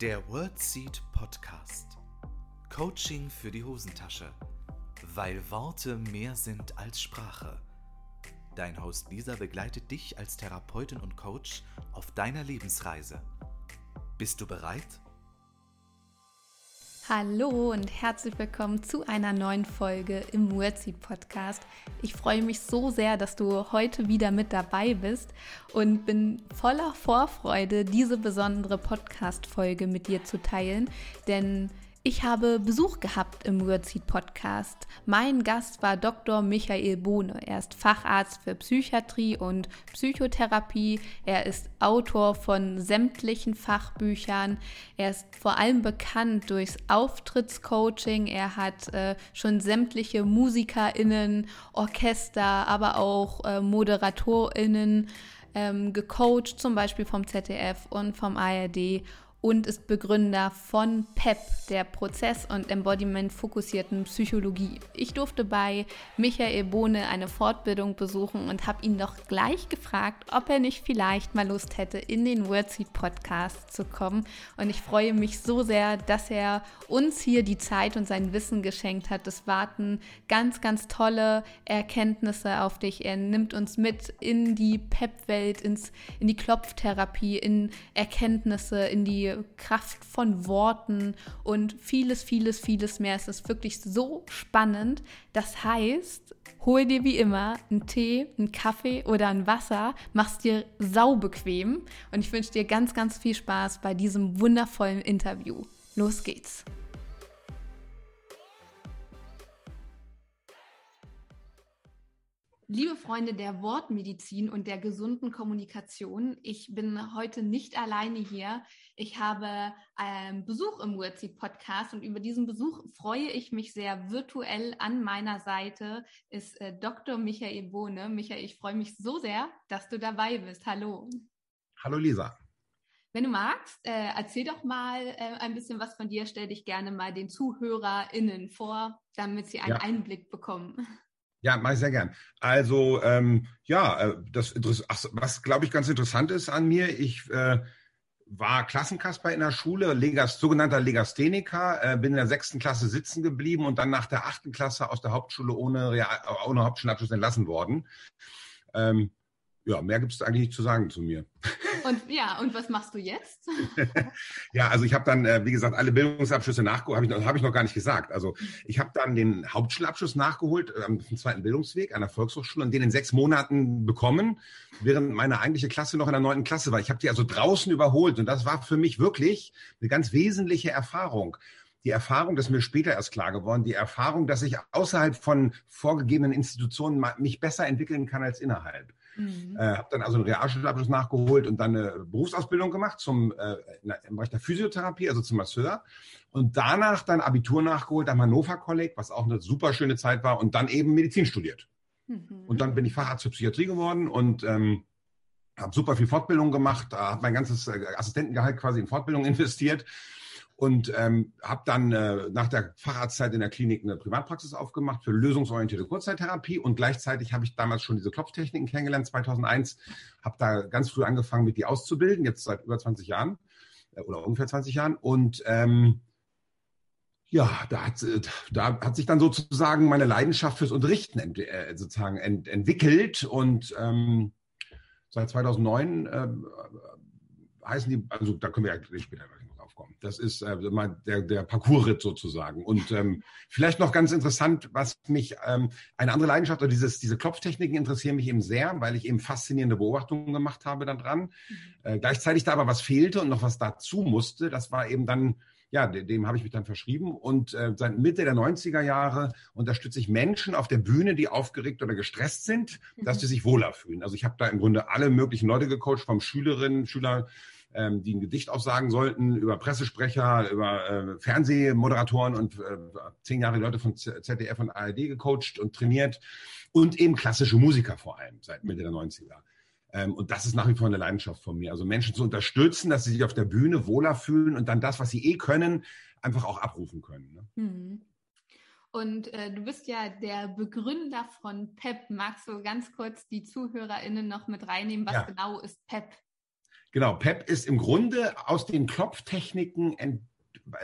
Der WordSeed Podcast. Coaching für die Hosentasche. Weil Worte mehr sind als Sprache. Dein Host Lisa begleitet dich als Therapeutin und Coach auf deiner Lebensreise. Bist du bereit? Hallo und herzlich willkommen zu einer neuen Folge im Wordseed Podcast. Ich freue mich so sehr, dass du heute wieder mit dabei bist und bin voller Vorfreude, diese besondere Podcast-Folge mit dir zu teilen, denn ich habe Besuch gehabt im Wordseed Podcast. Mein Gast war Dr. Michael Bohne. Er ist Facharzt für Psychiatrie und Psychotherapie. Er ist Autor von sämtlichen Fachbüchern. Er ist vor allem bekannt durchs Auftrittscoaching. Er hat äh, schon sämtliche MusikerInnen, Orchester, aber auch äh, ModeratorInnen ähm, gecoacht, zum Beispiel vom ZDF und vom ARD und ist Begründer von PEP, der Prozess- und Embodiment-fokussierten Psychologie. Ich durfte bei Michael Bohne eine Fortbildung besuchen und habe ihn doch gleich gefragt, ob er nicht vielleicht mal Lust hätte, in den Wordseed Podcast zu kommen. Und ich freue mich so sehr, dass er uns hier die Zeit und sein Wissen geschenkt hat. Es warten ganz, ganz tolle Erkenntnisse auf dich. Er nimmt uns mit in die PEP-Welt, in die Klopftherapie, in Erkenntnisse, in die Kraft von Worten und vieles, vieles, vieles mehr. Es ist wirklich so spannend. Das heißt, hol dir wie immer einen Tee, einen Kaffee oder ein Wasser, mach's dir saubequem und ich wünsche dir ganz, ganz viel Spaß bei diesem wundervollen Interview. Los geht's! Liebe Freunde der Wortmedizin und der gesunden Kommunikation, ich bin heute nicht alleine hier. Ich habe ähm, Besuch im Wordseed Podcast und über diesen Besuch freue ich mich sehr. Virtuell an meiner Seite ist äh, Dr. Michael Bohne. Michael, ich freue mich so sehr, dass du dabei bist. Hallo. Hallo Lisa. Wenn du magst, äh, erzähl doch mal äh, ein bisschen was von dir. Stell dich gerne mal den ZuhörerInnen vor, damit sie einen ja. Einblick bekommen. Ja, mache ich sehr gern. Also ähm, ja, äh, das Ach, was glaube ich ganz interessant ist an mir, ich äh, war Klassenkasper in der Schule, Legas, sogenannter Legastheniker, äh, bin in der sechsten Klasse sitzen geblieben und dann nach der achten Klasse aus der Hauptschule ohne, Real, ohne Hauptschulabschluss entlassen worden. Ähm, ja, mehr gibt es eigentlich nicht zu sagen zu mir. Und ja, und was machst du jetzt? ja, also ich habe dann, äh, wie gesagt, alle Bildungsabschlüsse nachgeholt, habe ich, hab ich noch gar nicht gesagt. Also ich habe dann den Hauptschulabschluss nachgeholt äh, am zweiten Bildungsweg an der Volkshochschule und den in sechs Monaten bekommen, während meine eigentliche Klasse noch in der neunten Klasse war. Ich habe die also draußen überholt und das war für mich wirklich eine ganz wesentliche Erfahrung die Erfahrung, das ist mir später erst klar geworden, die Erfahrung, dass ich außerhalb von vorgegebenen Institutionen mich besser entwickeln kann als innerhalb. Mhm. Äh, habe dann also einen Realschulabschluss nachgeholt und dann eine Berufsausbildung gemacht zum äh, im Bereich der Physiotherapie, also zum Masseur. Und danach dann Abitur nachgeholt am Hannover Kolleg, was auch eine super schöne Zeit war, und dann eben Medizin studiert. Mhm. Und dann bin ich Facharzt für Psychiatrie geworden und ähm, habe super viel Fortbildung gemacht, habe mein ganzes äh, Assistentengehalt quasi in Fortbildung investiert und ähm, habe dann äh, nach der Facharztzeit in der Klinik eine Privatpraxis aufgemacht für lösungsorientierte Kurzzeittherapie. Und gleichzeitig habe ich damals schon diese Klopftechniken kennengelernt 2001, habe da ganz früh angefangen mit die auszubilden, jetzt seit über 20 Jahren äh, oder ungefähr 20 Jahren. Und ähm, ja, da hat, äh, da hat sich dann sozusagen meine Leidenschaft fürs Unterrichten ent, äh, sozusagen ent, entwickelt. Und ähm, seit 2009 äh, heißen die, also da können wir ja später aufkommen. Das ist äh, der, der Parcoursritt sozusagen. Und ähm, vielleicht noch ganz interessant, was mich, ähm, eine andere Leidenschaft, oder dieses, diese Klopftechniken interessieren mich eben sehr, weil ich eben faszinierende Beobachtungen gemacht habe dann dran. Mhm. Äh, gleichzeitig da aber was fehlte und noch was dazu musste, das war eben dann ja, dem, dem habe ich mich dann verschrieben. Und äh, seit Mitte der 90er Jahre unterstütze ich Menschen auf der Bühne, die aufgeregt oder gestresst sind, dass mhm. sie sich wohler fühlen. Also ich habe da im Grunde alle möglichen Leute gecoacht, vom Schülerinnen, Schüler ähm, die ein Gedicht aufsagen sollten, über Pressesprecher, über äh, Fernsehmoderatoren und äh, zehn Jahre Leute von ZDF und ARD gecoacht und trainiert und eben klassische Musiker vor allem seit Mitte der 90er. Ähm, und das ist nach wie vor eine Leidenschaft von mir. Also Menschen zu unterstützen, dass sie sich auf der Bühne wohler fühlen und dann das, was sie eh können, einfach auch abrufen können. Ne? Mhm. Und äh, du bist ja der Begründer von PEP. Magst du ganz kurz die ZuhörerInnen noch mit reinnehmen? Was ja. genau ist PEP? Genau, PEP ist im Grunde aus den Klopftechniken ent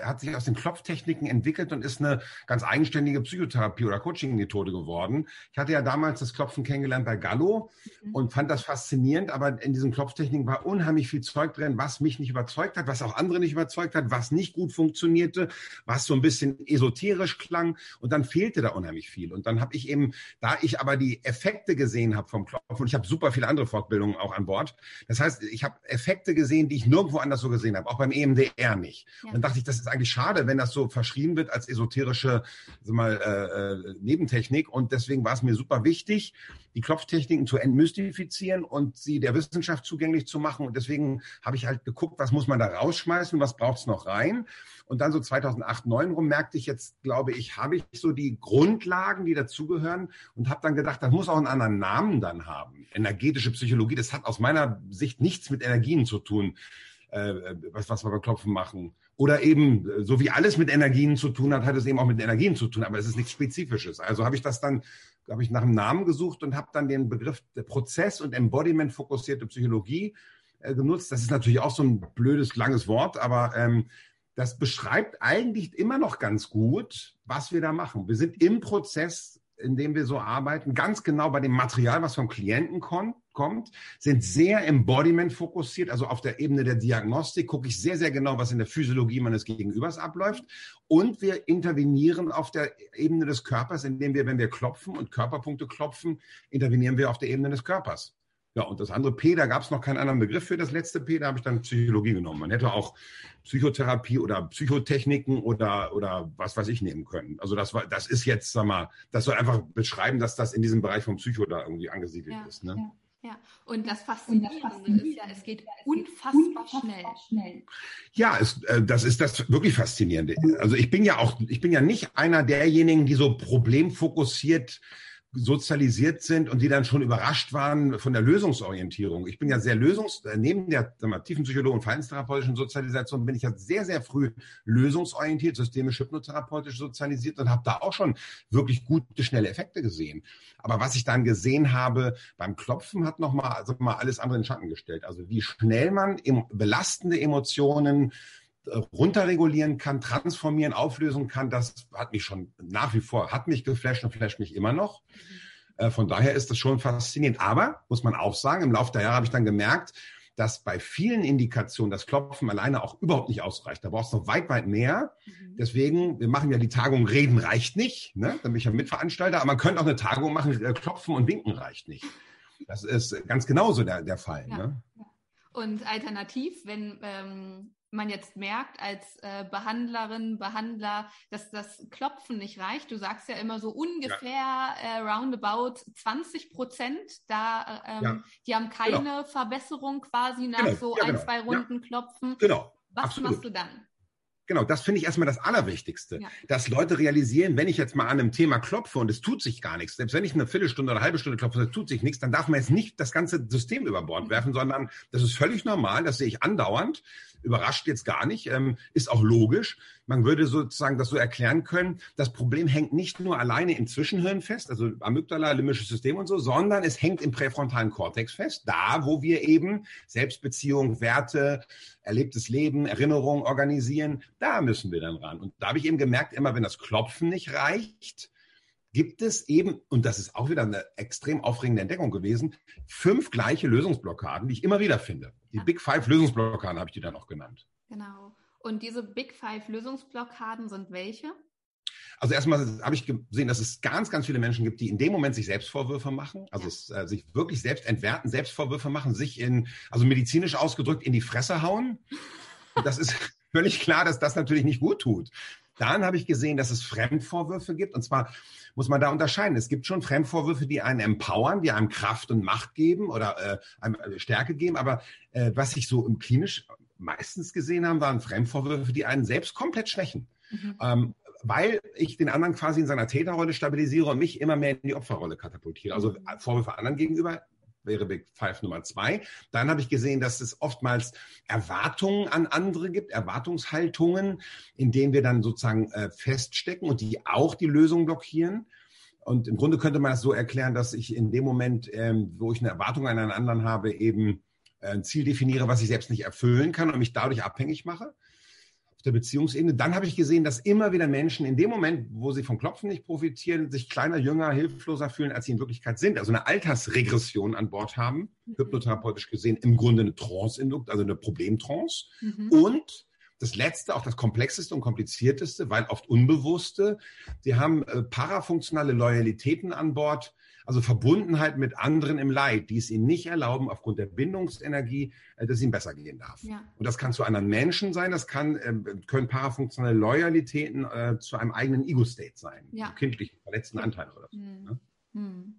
hat sich aus den Klopftechniken entwickelt und ist eine ganz eigenständige Psychotherapie oder Coaching-Methode geworden. Ich hatte ja damals das Klopfen kennengelernt bei Gallo mhm. und fand das faszinierend, aber in diesen Klopftechniken war unheimlich viel Zeug drin, was mich nicht überzeugt hat, was auch andere nicht überzeugt hat, was nicht gut funktionierte, was so ein bisschen esoterisch klang und dann fehlte da unheimlich viel. Und dann habe ich eben, da ich aber die Effekte gesehen habe vom Klopfen und ich habe super viele andere Fortbildungen auch an Bord, das heißt, ich habe Effekte gesehen, die ich nirgendwo anders so gesehen habe, auch beim EMDR nicht. Ja. Dann dachte ich, das ist eigentlich schade, wenn das so verschrieben wird als esoterische sag mal, äh, äh, Nebentechnik. Und deswegen war es mir super wichtig, die Klopftechniken zu entmystifizieren und sie der Wissenschaft zugänglich zu machen. Und deswegen habe ich halt geguckt, was muss man da rausschmeißen, was braucht es noch rein. Und dann so 2008, 2009 rum merkte ich jetzt, glaube ich, habe ich so die Grundlagen, die dazugehören und habe dann gedacht, das muss auch einen anderen Namen dann haben. Energetische Psychologie, das hat aus meiner Sicht nichts mit Energien zu tun, äh, was, was wir beim Klopfen machen. Oder eben, so wie alles mit Energien zu tun hat, hat es eben auch mit Energien zu tun, aber es ist nichts Spezifisches. Also habe ich das dann, habe ich nach einem Namen gesucht und habe dann den Begriff Prozess- und Embodiment-fokussierte Psychologie äh, genutzt. Das ist natürlich auch so ein blödes, langes Wort, aber ähm, das beschreibt eigentlich immer noch ganz gut, was wir da machen. Wir sind im Prozess in dem wir so arbeiten, ganz genau bei dem Material, was vom Klienten kommt, kommt sind sehr Embodiment fokussiert, also auf der Ebene der Diagnostik gucke ich sehr, sehr genau, was in der Physiologie meines Gegenübers abläuft. Und wir intervenieren auf der Ebene des Körpers, indem wir, wenn wir klopfen und Körperpunkte klopfen, intervenieren wir auf der Ebene des Körpers. Ja, und das andere P, da gab es noch keinen anderen Begriff für das letzte P, da habe ich dann Psychologie genommen. Man hätte auch Psychotherapie oder Psychotechniken oder, oder was weiß ich nehmen können. Also das war, das ist jetzt, sag mal, das soll einfach beschreiben, dass das in diesem Bereich vom Psycho da irgendwie angesiedelt ja, ist. Ne? Ja. Ja, und das Faszinierende, und das ist ja, es geht unfassbar, unfassbar schnell. schnell. Ja, es, äh, das ist das wirklich Faszinierende. Also ich bin ja auch, ich bin ja nicht einer derjenigen, die so problemfokussiert sozialisiert sind und die dann schon überrascht waren von der Lösungsorientierung. Ich bin ja sehr lösungs, äh, neben der mal, Tiefenpsychologie und verhaltenstherapeutischen Sozialisation bin ich ja sehr, sehr früh lösungsorientiert, systemisch hypnotherapeutisch sozialisiert und habe da auch schon wirklich gute, schnelle Effekte gesehen. Aber was ich dann gesehen habe beim Klopfen hat nochmal also mal alles andere in Schatten gestellt. Also wie schnell man belastende Emotionen runterregulieren kann, transformieren, auflösen kann, das hat mich schon nach wie vor, hat mich geflasht und flasht mich immer noch. Mhm. Von daher ist das schon faszinierend. Aber, muss man auch sagen, im Laufe der Jahre habe ich dann gemerkt, dass bei vielen Indikationen das Klopfen alleine auch überhaupt nicht ausreicht. Da brauchst du noch weit, weit mehr. Mhm. Deswegen, wir machen ja die Tagung Reden reicht nicht. Ne? Da bin ich ja Mitveranstalter. Aber man könnte auch eine Tagung machen, äh, Klopfen und Winken reicht nicht. Das ist ganz genauso der, der Fall. Ja. Ne? Und alternativ, wenn ähm, man jetzt merkt als äh, Behandlerin, Behandler, dass das Klopfen nicht reicht. Du sagst ja immer so ungefähr ja. äh, roundabout 20 Prozent, da äh, ähm, ja. die haben keine genau. Verbesserung quasi nach genau. so ja, ein, genau. zwei Runden Klopfen. Genau. Was Absolut. machst du dann? Genau, das finde ich erstmal das Allerwichtigste, ja. dass Leute realisieren, wenn ich jetzt mal an einem Thema klopfe und es tut sich gar nichts, selbst wenn ich eine Viertelstunde oder eine halbe Stunde klopfe, es tut sich nichts, dann darf man jetzt nicht das ganze System über Bord werfen, sondern das ist völlig normal, das sehe ich andauernd überrascht jetzt gar nicht, ähm, ist auch logisch. Man würde sozusagen das so erklären können, das Problem hängt nicht nur alleine im Zwischenhirn fest, also Amygdala, limbisches System und so, sondern es hängt im präfrontalen Kortex fest, da wo wir eben Selbstbeziehung, Werte, erlebtes Leben, Erinnerung organisieren, da müssen wir dann ran. Und da habe ich eben gemerkt, immer wenn das Klopfen nicht reicht, gibt es eben, und das ist auch wieder eine extrem aufregende Entdeckung gewesen, fünf gleiche Lösungsblockaden, die ich immer wieder finde. Die Big Five Lösungsblockaden habe ich die dann auch genannt. Genau. Und diese Big Five Lösungsblockaden sind welche? Also erstmal habe ich gesehen, dass es ganz, ganz viele Menschen gibt, die in dem Moment sich Selbstvorwürfe machen, also es, äh, sich wirklich selbst entwerten, Selbstvorwürfe machen, sich in, also medizinisch ausgedrückt, in die Fresse hauen. Das ist völlig klar, dass das natürlich nicht gut tut. Dann habe ich gesehen, dass es Fremdvorwürfe gibt. Und zwar muss man da unterscheiden. Es gibt schon Fremdvorwürfe, die einen empowern, die einem Kraft und Macht geben oder äh, einem äh, Stärke geben. Aber äh, was ich so im klinisch meistens gesehen habe, waren Fremdvorwürfe, die einen selbst komplett schwächen. Mhm. Ähm, weil ich den anderen quasi in seiner Täterrolle stabilisiere und mich immer mehr in die Opferrolle katapultiere. Also mhm. Vorwürfe anderen gegenüber wäre Big Five Nummer zwei. Dann habe ich gesehen, dass es oftmals Erwartungen an andere gibt, Erwartungshaltungen, in denen wir dann sozusagen äh, feststecken und die auch die Lösung blockieren. Und im Grunde könnte man das so erklären, dass ich in dem Moment, ähm, wo ich eine Erwartung an einen anderen habe, eben ein Ziel definiere, was ich selbst nicht erfüllen kann und mich dadurch abhängig mache auf der Beziehungsebene. Dann habe ich gesehen, dass immer wieder Menschen in dem Moment, wo sie vom Klopfen nicht profitieren, sich kleiner, jünger, hilfloser fühlen, als sie in Wirklichkeit sind. Also eine Altersregression an Bord haben, mhm. hypnotherapeutisch gesehen, im Grunde eine Trance-Indukt, also eine Problemtrance. Mhm. Und das letzte, auch das komplexeste und komplizierteste, weil oft unbewusste, sie haben äh, parafunktionale Loyalitäten an Bord, also Verbundenheit mit anderen im Leid, die es ihnen nicht erlauben, aufgrund der Bindungsenergie, äh, dass es ihnen besser gehen darf. Ja. Und das kann zu anderen Menschen sein, das kann, äh, können parafunktionale Loyalitäten äh, zu einem eigenen Ego-State sein, ja. kindlichen, verletzten Anteil oder so. Mhm. Ne? Mhm.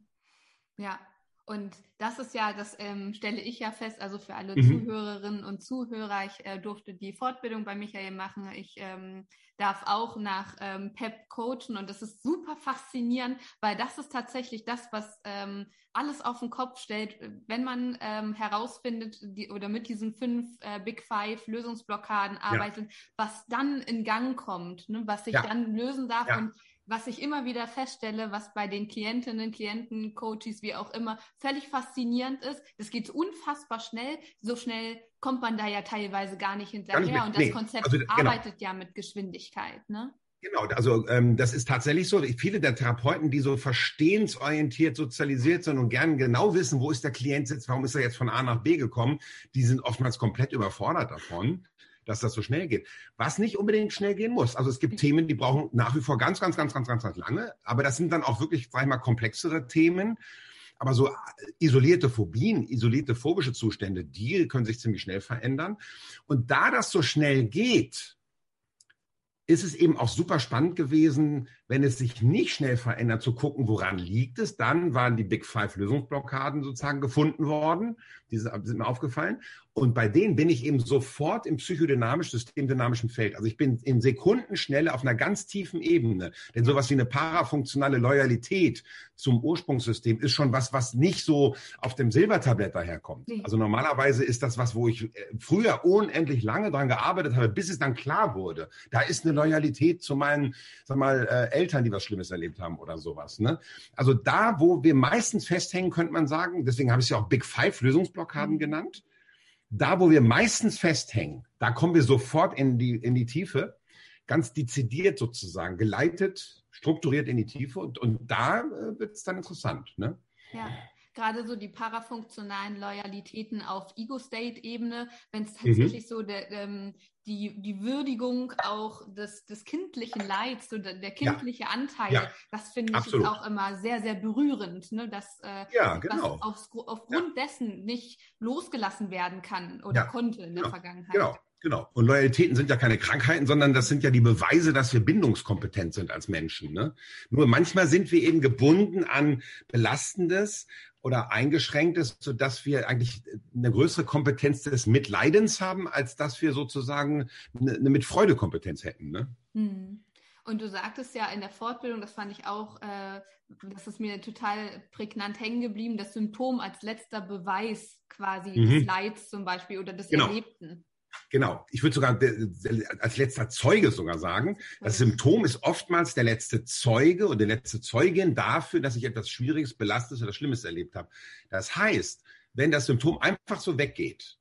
Ja, und das ist ja, das ähm, stelle ich ja fest, also für alle mhm. Zuhörerinnen und Zuhörer, ich äh, durfte die Fortbildung bei Michael machen. Ich ähm, darf auch nach ähm, PEP coachen und das ist super faszinierend, weil das ist tatsächlich das, was ähm, alles auf den Kopf stellt, wenn man ähm, herausfindet die, oder mit diesen fünf äh, Big Five Lösungsblockaden arbeitet, ja. was dann in Gang kommt, ne, was sich ja. dann lösen darf ja. und was ich immer wieder feststelle, was bei den Klientinnen, Klienten, Coaches, wie auch immer, völlig faszinierend ist. Das geht unfassbar schnell. So schnell kommt man da ja teilweise gar nicht hinterher. Gar nicht und das nee. Konzept also, genau. arbeitet ja mit Geschwindigkeit. Ne? Genau, also ähm, das ist tatsächlich so. Viele der Therapeuten, die so verstehensorientiert sozialisiert sind und gern genau wissen, wo ist der Klient sitzt, warum ist er jetzt von A nach B gekommen, die sind oftmals komplett überfordert davon dass das so schnell geht. Was nicht unbedingt schnell gehen muss. Also es gibt mhm. Themen, die brauchen nach wie vor ganz, ganz, ganz, ganz, ganz, ganz lange. Aber das sind dann auch wirklich, sag ich mal, komplexere Themen. Aber so äh, isolierte Phobien, isolierte phobische Zustände, die können sich ziemlich schnell verändern. Und da das so schnell geht, ist es eben auch super spannend gewesen, wenn es sich nicht schnell verändert, zu gucken, woran liegt es. Dann waren die Big Five Lösungsblockaden sozusagen gefunden worden. Die sind mir aufgefallen. Und bei denen bin ich eben sofort im psychodynamisch, systemdynamischen Feld. Also ich bin in Sekundenschnelle auf einer ganz tiefen Ebene. Denn sowas wie eine parafunktionale Loyalität zum Ursprungssystem ist schon was, was nicht so auf dem Silbertablett daherkommt. Nee. Also normalerweise ist das was, wo ich äh, früher unendlich lange dran gearbeitet habe, bis es dann klar wurde. Da ist eine Loyalität zu meinen, sag mal, äh, Eltern, die was Schlimmes erlebt haben oder sowas. Ne? Also da, wo wir meistens festhängen, könnte man sagen, deswegen habe ich es ja auch Big Five Lösungsblockaden mhm. genannt da, wo wir meistens festhängen, da kommen wir sofort in die, in die Tiefe, ganz dezidiert sozusagen, geleitet, strukturiert in die Tiefe und, und da äh, wird es dann interessant. Ne? Ja gerade so die parafunktionalen Loyalitäten auf Ego-State-Ebene, wenn es mhm. tatsächlich mhm. so der, ähm, die, die Würdigung auch des, des kindlichen Leids, so der, der kindliche ja. Anteil, ja. das finde ich Absolut. auch immer sehr, sehr berührend, ne? dass äh, ja, genau. auf, aufgrund ja. dessen nicht losgelassen werden kann oder konnte in der genau. Vergangenheit. Genau. Genau. Und Loyalitäten sind ja keine Krankheiten, sondern das sind ja die Beweise, dass wir bindungskompetent sind als Menschen. Ne? Nur manchmal sind wir eben gebunden an Belastendes, oder eingeschränkt ist, sodass wir eigentlich eine größere Kompetenz des Mitleidens haben, als dass wir sozusagen eine, Mitfreude-Kompetenz hätten. Ne? Hm. Und du sagtest ja in der Fortbildung, das fand ich auch, äh, das ist mir total prägnant hängen geblieben, das Symptom als letzter Beweis quasi mhm. des Leids zum Beispiel oder des genau. Erlebten. Genau. Ich würde sogar als letzter Zeuge sogar sagen, das Symptom ist oftmals der letzte Zeuge oder die letzte Zeugin dafür, dass ich etwas Schwieriges, Belastetes oder Schlimmes erlebt habe. Das heißt, wenn das Symptom einfach so weggeht,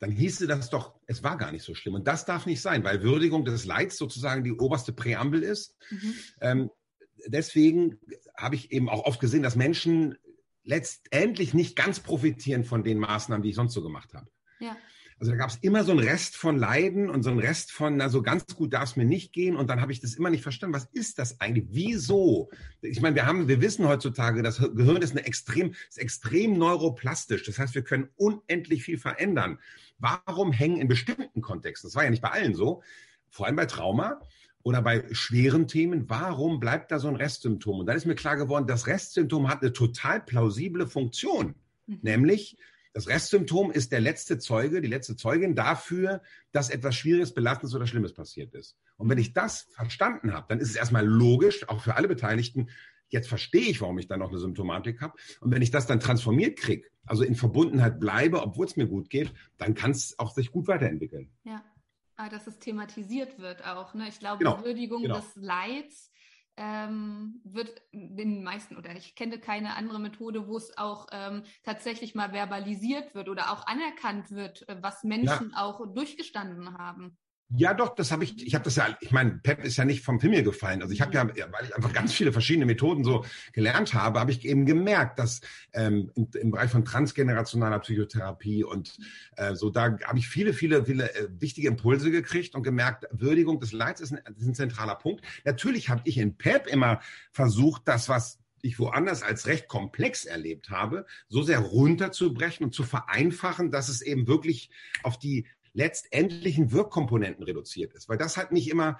dann hieße das doch, es war gar nicht so schlimm. Und das darf nicht sein, weil Würdigung des Leids sozusagen die oberste Präambel ist. Mhm. Ähm, deswegen habe ich eben auch oft gesehen, dass Menschen letztendlich nicht ganz profitieren von den Maßnahmen, die ich sonst so gemacht habe. Ja. Also da gab es immer so einen Rest von Leiden und so einen Rest von, na so ganz gut darf es mir nicht gehen. Und dann habe ich das immer nicht verstanden. Was ist das eigentlich? Wieso? Ich meine, wir haben, wir wissen heutzutage, das Gehirn ist eine extrem, ist extrem neuroplastisch. Das heißt, wir können unendlich viel verändern. Warum hängen in bestimmten Kontexten, das war ja nicht bei allen so, vor allem bei Trauma, oder bei schweren Themen, warum bleibt da so ein Restsymptom? Und dann ist mir klar geworden, das Restsymptom hat eine total plausible Funktion, mhm. nämlich das Restsymptom ist der letzte Zeuge, die letzte Zeugin dafür, dass etwas Schwieriges, Belastendes oder Schlimmes passiert ist. Und wenn ich das verstanden habe, dann ist es erstmal logisch, auch für alle Beteiligten, jetzt verstehe ich, warum ich dann noch eine Symptomatik habe. Und wenn ich das dann transformiert kriege, also in Verbundenheit bleibe, obwohl es mir gut geht, dann kann es auch sich gut weiterentwickeln. Ja, aber dass es thematisiert wird auch. Ne? Ich glaube, genau. Würdigung genau. des Leids ähm, wird den meisten oder ich kenne keine andere Methode, wo es auch ähm, tatsächlich mal verbalisiert wird oder auch anerkannt wird, äh, was Menschen ja. auch durchgestanden haben. Ja, doch, das habe ich, ich habe das ja, ich meine, Pep ist ja nicht vom Himmel gefallen. Also ich habe ja, weil ich einfach ganz viele verschiedene Methoden so gelernt habe, habe ich eben gemerkt, dass ähm, im, im Bereich von transgenerationaler Psychotherapie und äh, so, da habe ich viele, viele, viele äh, wichtige Impulse gekriegt und gemerkt, Würdigung des Leids ist ein, ist ein zentraler Punkt. Natürlich habe ich in Pep immer versucht, das, was ich woanders als recht komplex erlebt habe, so sehr runterzubrechen und zu vereinfachen, dass es eben wirklich auf die letztendlichen Wirkkomponenten reduziert ist. Weil das hat mich immer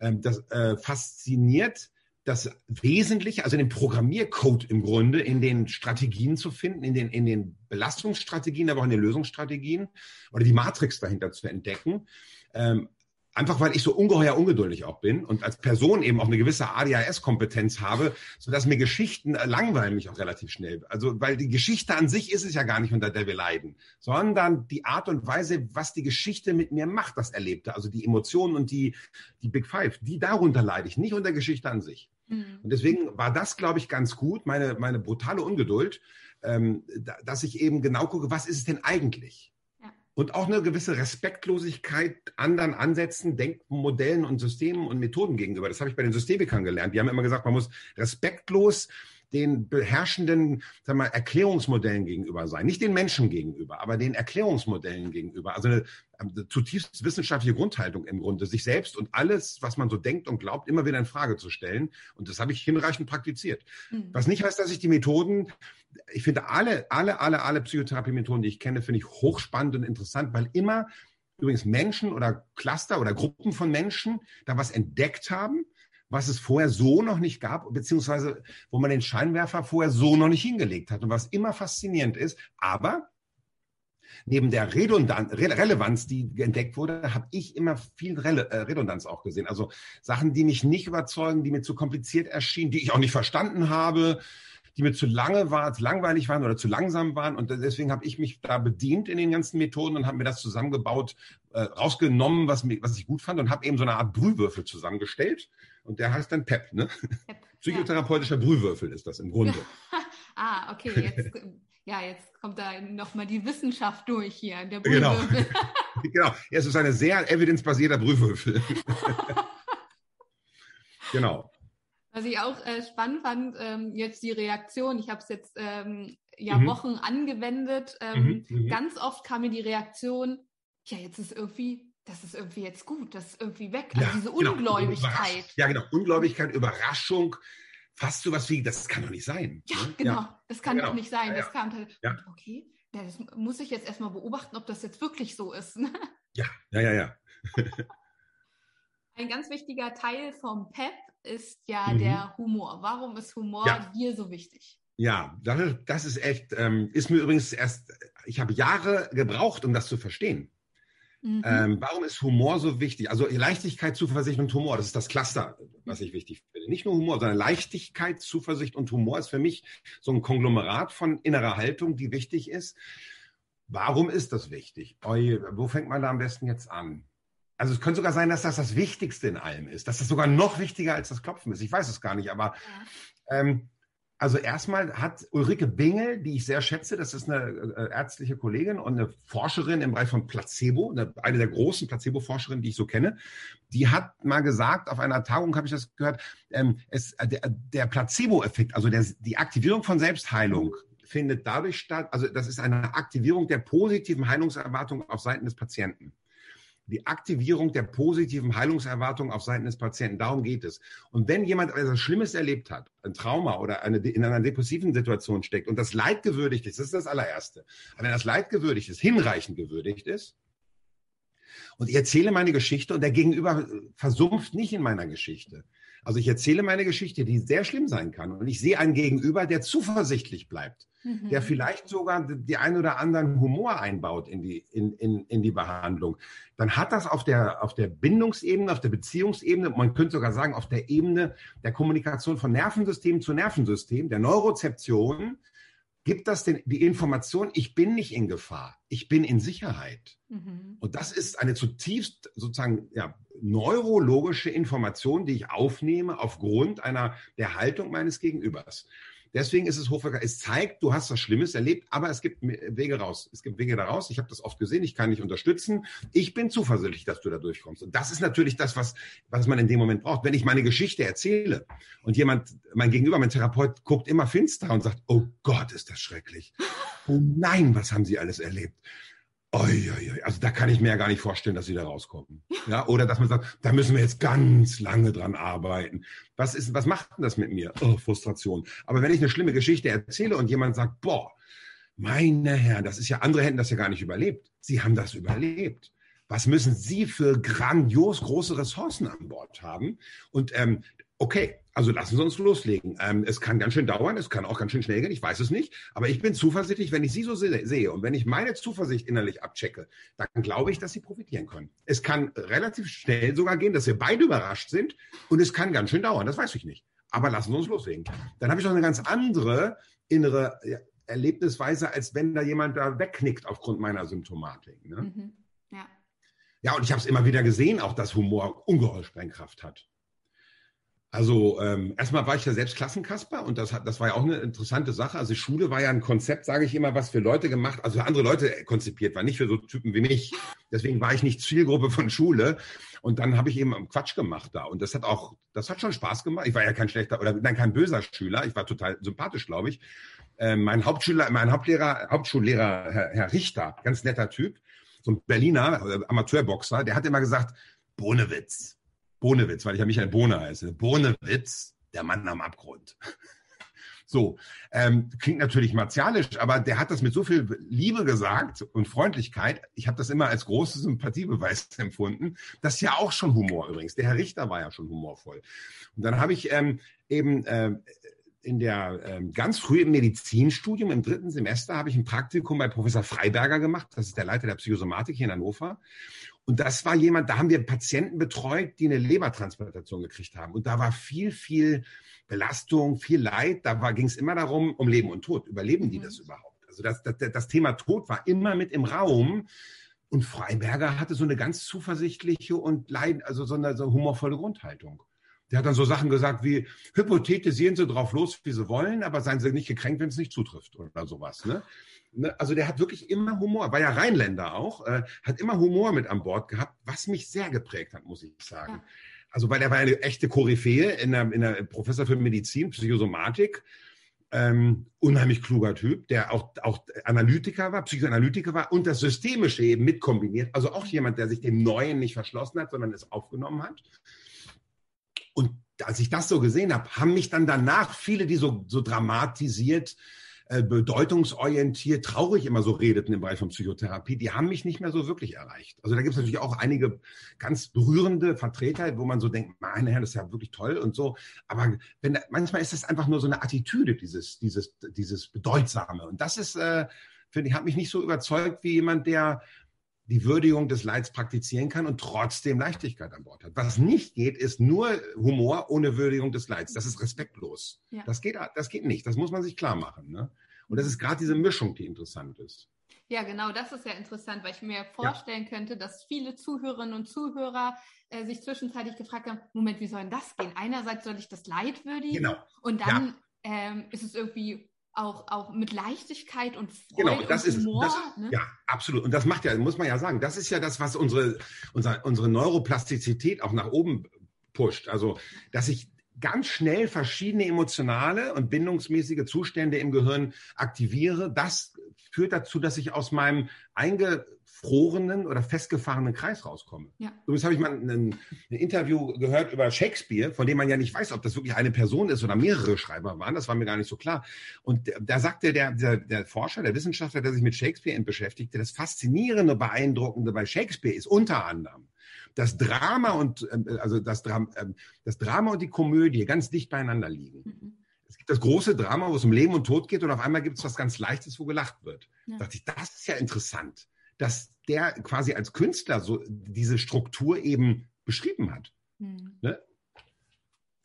ähm, das, äh, fasziniert, das Wesentliche, also den Programmiercode im Grunde in den Strategien zu finden, in den, in den Belastungsstrategien, aber auch in den Lösungsstrategien oder die Matrix dahinter zu entdecken. Ähm, Einfach weil ich so ungeheuer ungeduldig auch bin und als Person eben auch eine gewisse ADHS-Kompetenz habe, sodass mir Geschichten äh, langweilen mich auch relativ schnell. Also, weil die Geschichte an sich ist es ja gar nicht, unter der wir leiden, sondern die Art und Weise, was die Geschichte mit mir macht, das Erlebte. Also die Emotionen und die, die Big Five, die darunter leide ich, nicht unter Geschichte an sich. Mhm. Und deswegen war das, glaube ich, ganz gut, meine, meine brutale Ungeduld, ähm, dass ich eben genau gucke, was ist es denn eigentlich? Und auch eine gewisse Respektlosigkeit anderen Ansätzen, Denkmodellen und Systemen und Methoden gegenüber. Das habe ich bei den Systemikern gelernt. Die haben immer gesagt, man muss respektlos den beherrschenden sag mal, Erklärungsmodellen gegenüber sein. Nicht den Menschen gegenüber, aber den Erklärungsmodellen gegenüber. Also eine, eine zutiefst wissenschaftliche Grundhaltung im Grunde, sich selbst und alles, was man so denkt und glaubt, immer wieder in Frage zu stellen. Und das habe ich hinreichend praktiziert. Mhm. Was nicht heißt, dass ich die Methoden, ich finde alle, alle, alle, alle Psychotherapie-Methoden, die ich kenne, finde ich hochspannend und interessant, weil immer übrigens Menschen oder Cluster oder Gruppen von Menschen da was entdeckt haben, was es vorher so noch nicht gab, beziehungsweise wo man den Scheinwerfer vorher so noch nicht hingelegt hat und was immer faszinierend ist. Aber neben der Redundanz, Re Relevanz, die entdeckt wurde, habe ich immer viel Re äh, Redundanz auch gesehen. Also Sachen, die mich nicht überzeugen, die mir zu kompliziert erschienen, die ich auch nicht verstanden habe, die mir zu lange waren, zu langweilig waren oder zu langsam waren. Und deswegen habe ich mich da bedient in den ganzen Methoden und habe mir das zusammengebaut, äh, rausgenommen, was, mir, was ich gut fand und habe eben so eine Art Brühwürfel zusammengestellt. Und der heißt dann PEP, ne? Pep, Psychotherapeutischer ja. Brühwürfel ist das im Grunde. ah, okay. Jetzt, ja, jetzt kommt da nochmal die Wissenschaft durch hier. Der Brühwürfel. Genau. genau. Es ist ein sehr evidenzbasierter Brühwürfel. genau. Was ich auch äh, spannend fand, ähm, jetzt die Reaktion. Ich habe es jetzt ähm, ja mhm. Wochen angewendet. Ähm, mhm, mhm. Ganz oft kam mir die Reaktion, ja, jetzt ist irgendwie, das ist irgendwie jetzt gut, das ist irgendwie weg. Also diese genau. Ungläubigkeit. Ja, genau. Ungläubigkeit, Überraschung, fast so was wie, das kann doch nicht sein. Ja, ne? genau. Ja. Das kann genau. doch nicht sein. Das kam halt, ja. okay, ja, das muss ich jetzt erstmal beobachten, ob das jetzt wirklich so ist. Ne? ja, ja, ja, ja. Ein ganz wichtiger Teil vom PEP ist ja mhm. der Humor. Warum ist Humor ja. dir so wichtig? Ja, das, das ist echt, ähm, ist mir übrigens erst, ich habe Jahre gebraucht, um das zu verstehen. Mhm. Ähm, warum ist Humor so wichtig? Also Leichtigkeit, Zuversicht und Humor, das ist das Cluster, was ich wichtig finde. Nicht nur Humor, sondern Leichtigkeit, Zuversicht und Humor ist für mich so ein Konglomerat von innerer Haltung, die wichtig ist. Warum ist das wichtig? Wo fängt man da am besten jetzt an? Also es könnte sogar sein, dass das das Wichtigste in allem ist, dass das sogar noch wichtiger als das Klopfen ist. Ich weiß es gar nicht, aber ja. ähm, also erstmal hat Ulrike Bingel, die ich sehr schätze, das ist eine äh, ärztliche Kollegin und eine Forscherin im Bereich von Placebo, eine, eine der großen Placebo-Forscherinnen, die ich so kenne, die hat mal gesagt, auf einer Tagung habe ich das gehört, ähm, es, äh, der, der Placebo-Effekt, also der, die Aktivierung von Selbstheilung, findet dadurch statt, also das ist eine Aktivierung der positiven Heilungserwartung auf Seiten des Patienten die Aktivierung der positiven Heilungserwartung auf Seiten des Patienten. Darum geht es. Und wenn jemand etwas Schlimmes erlebt hat, ein Trauma oder eine, in einer depressiven Situation steckt und das Leid gewürdigt ist, das ist das allererste. Aber wenn das Leid gewürdigt ist, hinreichend gewürdigt ist, und ich erzähle meine Geschichte und der Gegenüber versumpft nicht in meiner Geschichte, also ich erzähle meine Geschichte, die sehr schlimm sein kann. Und ich sehe einen Gegenüber, der zuversichtlich bleibt, mhm. der vielleicht sogar die ein oder anderen Humor einbaut in die, in, in, in die Behandlung. Dann hat das auf der, auf der Bindungsebene, auf der Beziehungsebene, man könnte sogar sagen, auf der Ebene der Kommunikation von Nervensystem zu Nervensystem, der Neurozeption, gibt das denn die Information, ich bin nicht in Gefahr, ich bin in Sicherheit. Mhm. Und das ist eine zutiefst sozusagen ja, neurologische Information, die ich aufnehme aufgrund einer der Haltung meines Gegenübers. Deswegen ist es hochverkehrt. Es zeigt, du hast was Schlimmes erlebt, aber es gibt Wege raus. Es gibt Wege daraus. Ich habe das oft gesehen. Ich kann dich unterstützen. Ich bin zuversichtlich, dass du da durchkommst. Und das ist natürlich das, was, was man in dem Moment braucht. Wenn ich meine Geschichte erzähle und jemand, mein Gegenüber, mein Therapeut, guckt immer finster und sagt, oh Gott, ist das schrecklich. Oh nein, was haben sie alles erlebt? Also da kann ich mir ja gar nicht vorstellen, dass sie da rauskommen. Ja, oder dass man sagt, da müssen wir jetzt ganz lange dran arbeiten. Was ist, was macht denn das mit mir? Oh, Frustration. Aber wenn ich eine schlimme Geschichte erzähle und jemand sagt, boah, meine Herren, das ist ja, andere hätten das ja gar nicht überlebt. Sie haben das überlebt. Was müssen Sie für grandios große Ressourcen an Bord haben? Und ähm, okay, also lassen Sie uns loslegen. Ähm, es kann ganz schön dauern, es kann auch ganz schön schnell gehen, ich weiß es nicht. Aber ich bin zuversichtlich, wenn ich Sie so sehe und wenn ich meine Zuversicht innerlich abchecke, dann glaube ich, dass Sie profitieren können. Es kann relativ schnell sogar gehen, dass wir beide überrascht sind und es kann ganz schön dauern, das weiß ich nicht. Aber lassen Sie uns loslegen. Dann habe ich noch eine ganz andere innere Erlebnisweise, als wenn da jemand da wegknickt aufgrund meiner Symptomatik. Ne? Mhm. Ja. ja, und ich habe es immer wieder gesehen, auch dass Humor ungeheuer Sprengkraft hat. Also ähm, erstmal war ich ja selbst Klassenkasper und das, hat, das war ja auch eine interessante Sache. Also Schule war ja ein Konzept, sage ich immer, was für Leute gemacht, also für andere Leute konzipiert war, nicht für so Typen wie mich. Deswegen war ich nicht Zielgruppe von Schule. Und dann habe ich eben Quatsch gemacht da. Und das hat auch, das hat schon Spaß gemacht. Ich war ja kein schlechter oder nein, kein böser Schüler. Ich war total sympathisch, glaube ich. Ähm, mein Hauptschüler, mein Hauptlehrer, Hauptschullehrer, Herr, Herr Richter, ganz netter Typ, so ein Berliner äh, Amateurboxer, der hat immer gesagt, Bohnewitz Bonewitz, weil ich ja Michael Bohne heiße. Bonewitz, der Mann am Abgrund. So, ähm, klingt natürlich martialisch, aber der hat das mit so viel Liebe gesagt und Freundlichkeit. Ich habe das immer als große Sympathiebeweis empfunden. Das ist ja auch schon Humor übrigens. Der Herr Richter war ja schon humorvoll. Und dann habe ich ähm, eben äh, in der ähm, ganz früh im Medizinstudium im dritten Semester habe ich ein Praktikum bei Professor Freiberger gemacht. Das ist der Leiter der Psychosomatik hier in Hannover. Und das war jemand, da haben wir Patienten betreut, die eine Lebertransplantation gekriegt haben. Und da war viel, viel Belastung, viel Leid. Da ging es immer darum, um Leben und Tod. Überleben die mhm. das überhaupt? Also das, das, das Thema Tod war immer mit im Raum. Und Freiberger hatte so eine ganz zuversichtliche und leid, also so eine so humorvolle Grundhaltung. Der hat dann so Sachen gesagt wie, hypothetisieren Sie drauf los, wie Sie wollen, aber seien Sie nicht gekränkt, wenn es nicht zutrifft oder sowas. Ne? Ne, also der hat wirklich immer Humor, war ja Rheinländer auch, äh, hat immer Humor mit an Bord gehabt, was mich sehr geprägt hat, muss ich sagen. Ja. Also weil er war eine echte Koryphäe in der, in der Professor für Medizin, Psychosomatik, ähm, unheimlich kluger Typ, der auch, auch Analytiker war, Psychoanalytiker war und das Systemische eben mit kombiniert. Also auch jemand, der sich dem Neuen nicht verschlossen hat, sondern es aufgenommen hat. Und als ich das so gesehen habe, haben mich dann danach viele, die so, so dramatisiert äh, bedeutungsorientiert, traurig immer so redeten im Bereich von Psychotherapie, die haben mich nicht mehr so wirklich erreicht. Also da gibt es natürlich auch einige ganz berührende Vertreter, wo man so denkt, meine Herren, das ist ja wirklich toll und so. Aber wenn, manchmal ist das einfach nur so eine Attitüde, dieses, dieses, dieses Bedeutsame. Und das ist, äh, finde ich, hat mich nicht so überzeugt wie jemand, der die Würdigung des Leids praktizieren kann und trotzdem Leichtigkeit an Bord hat. Was nicht geht, ist nur Humor ohne Würdigung des Leids. Das ist respektlos. Ja. Das, geht, das geht nicht. Das muss man sich klar machen. Ne? Und das ist gerade diese Mischung, die interessant ist. Ja, genau, das ist ja interessant, weil ich mir vorstellen ja. könnte, dass viele Zuhörerinnen und Zuhörer äh, sich zwischenzeitlich gefragt haben, Moment, wie soll denn das gehen? Einerseits soll ich das Leid würdigen genau. und dann ja. ähm, ist es irgendwie auch, auch mit Leichtigkeit und Freude genau, das und ist, Humor. Das, ne? Ja, absolut. Und das macht ja, muss man ja sagen, das ist ja das, was unsere, unsere, unsere Neuroplastizität auch nach oben pusht. Also, dass ich ganz schnell verschiedene emotionale und bindungsmäßige Zustände im Gehirn aktiviere. Das führt dazu, dass ich aus meinem einge gefrorenen oder festgefahrenen Kreis rauskomme. Ja. Übrigens habe ich mal ein, ein, Interview gehört über Shakespeare, von dem man ja nicht weiß, ob das wirklich eine Person ist oder mehrere Schreiber waren. Das war mir gar nicht so klar. Und da sagte der, der, der Forscher, der Wissenschaftler, der sich mit Shakespeare beschäftigte, das Faszinierende, Beeindruckende bei Shakespeare ist unter anderem, das Drama und ähm, also das, Dram, ähm, das Drama und die Komödie ganz dicht beieinander liegen. Mhm. Es gibt das große Drama, wo es um Leben und Tod geht, und auf einmal gibt es was ganz Leichtes, wo gelacht wird. Ja. Da dachte ich, das ist ja interessant dass der quasi als Künstler so diese Struktur eben beschrieben hat. Hm. Ne?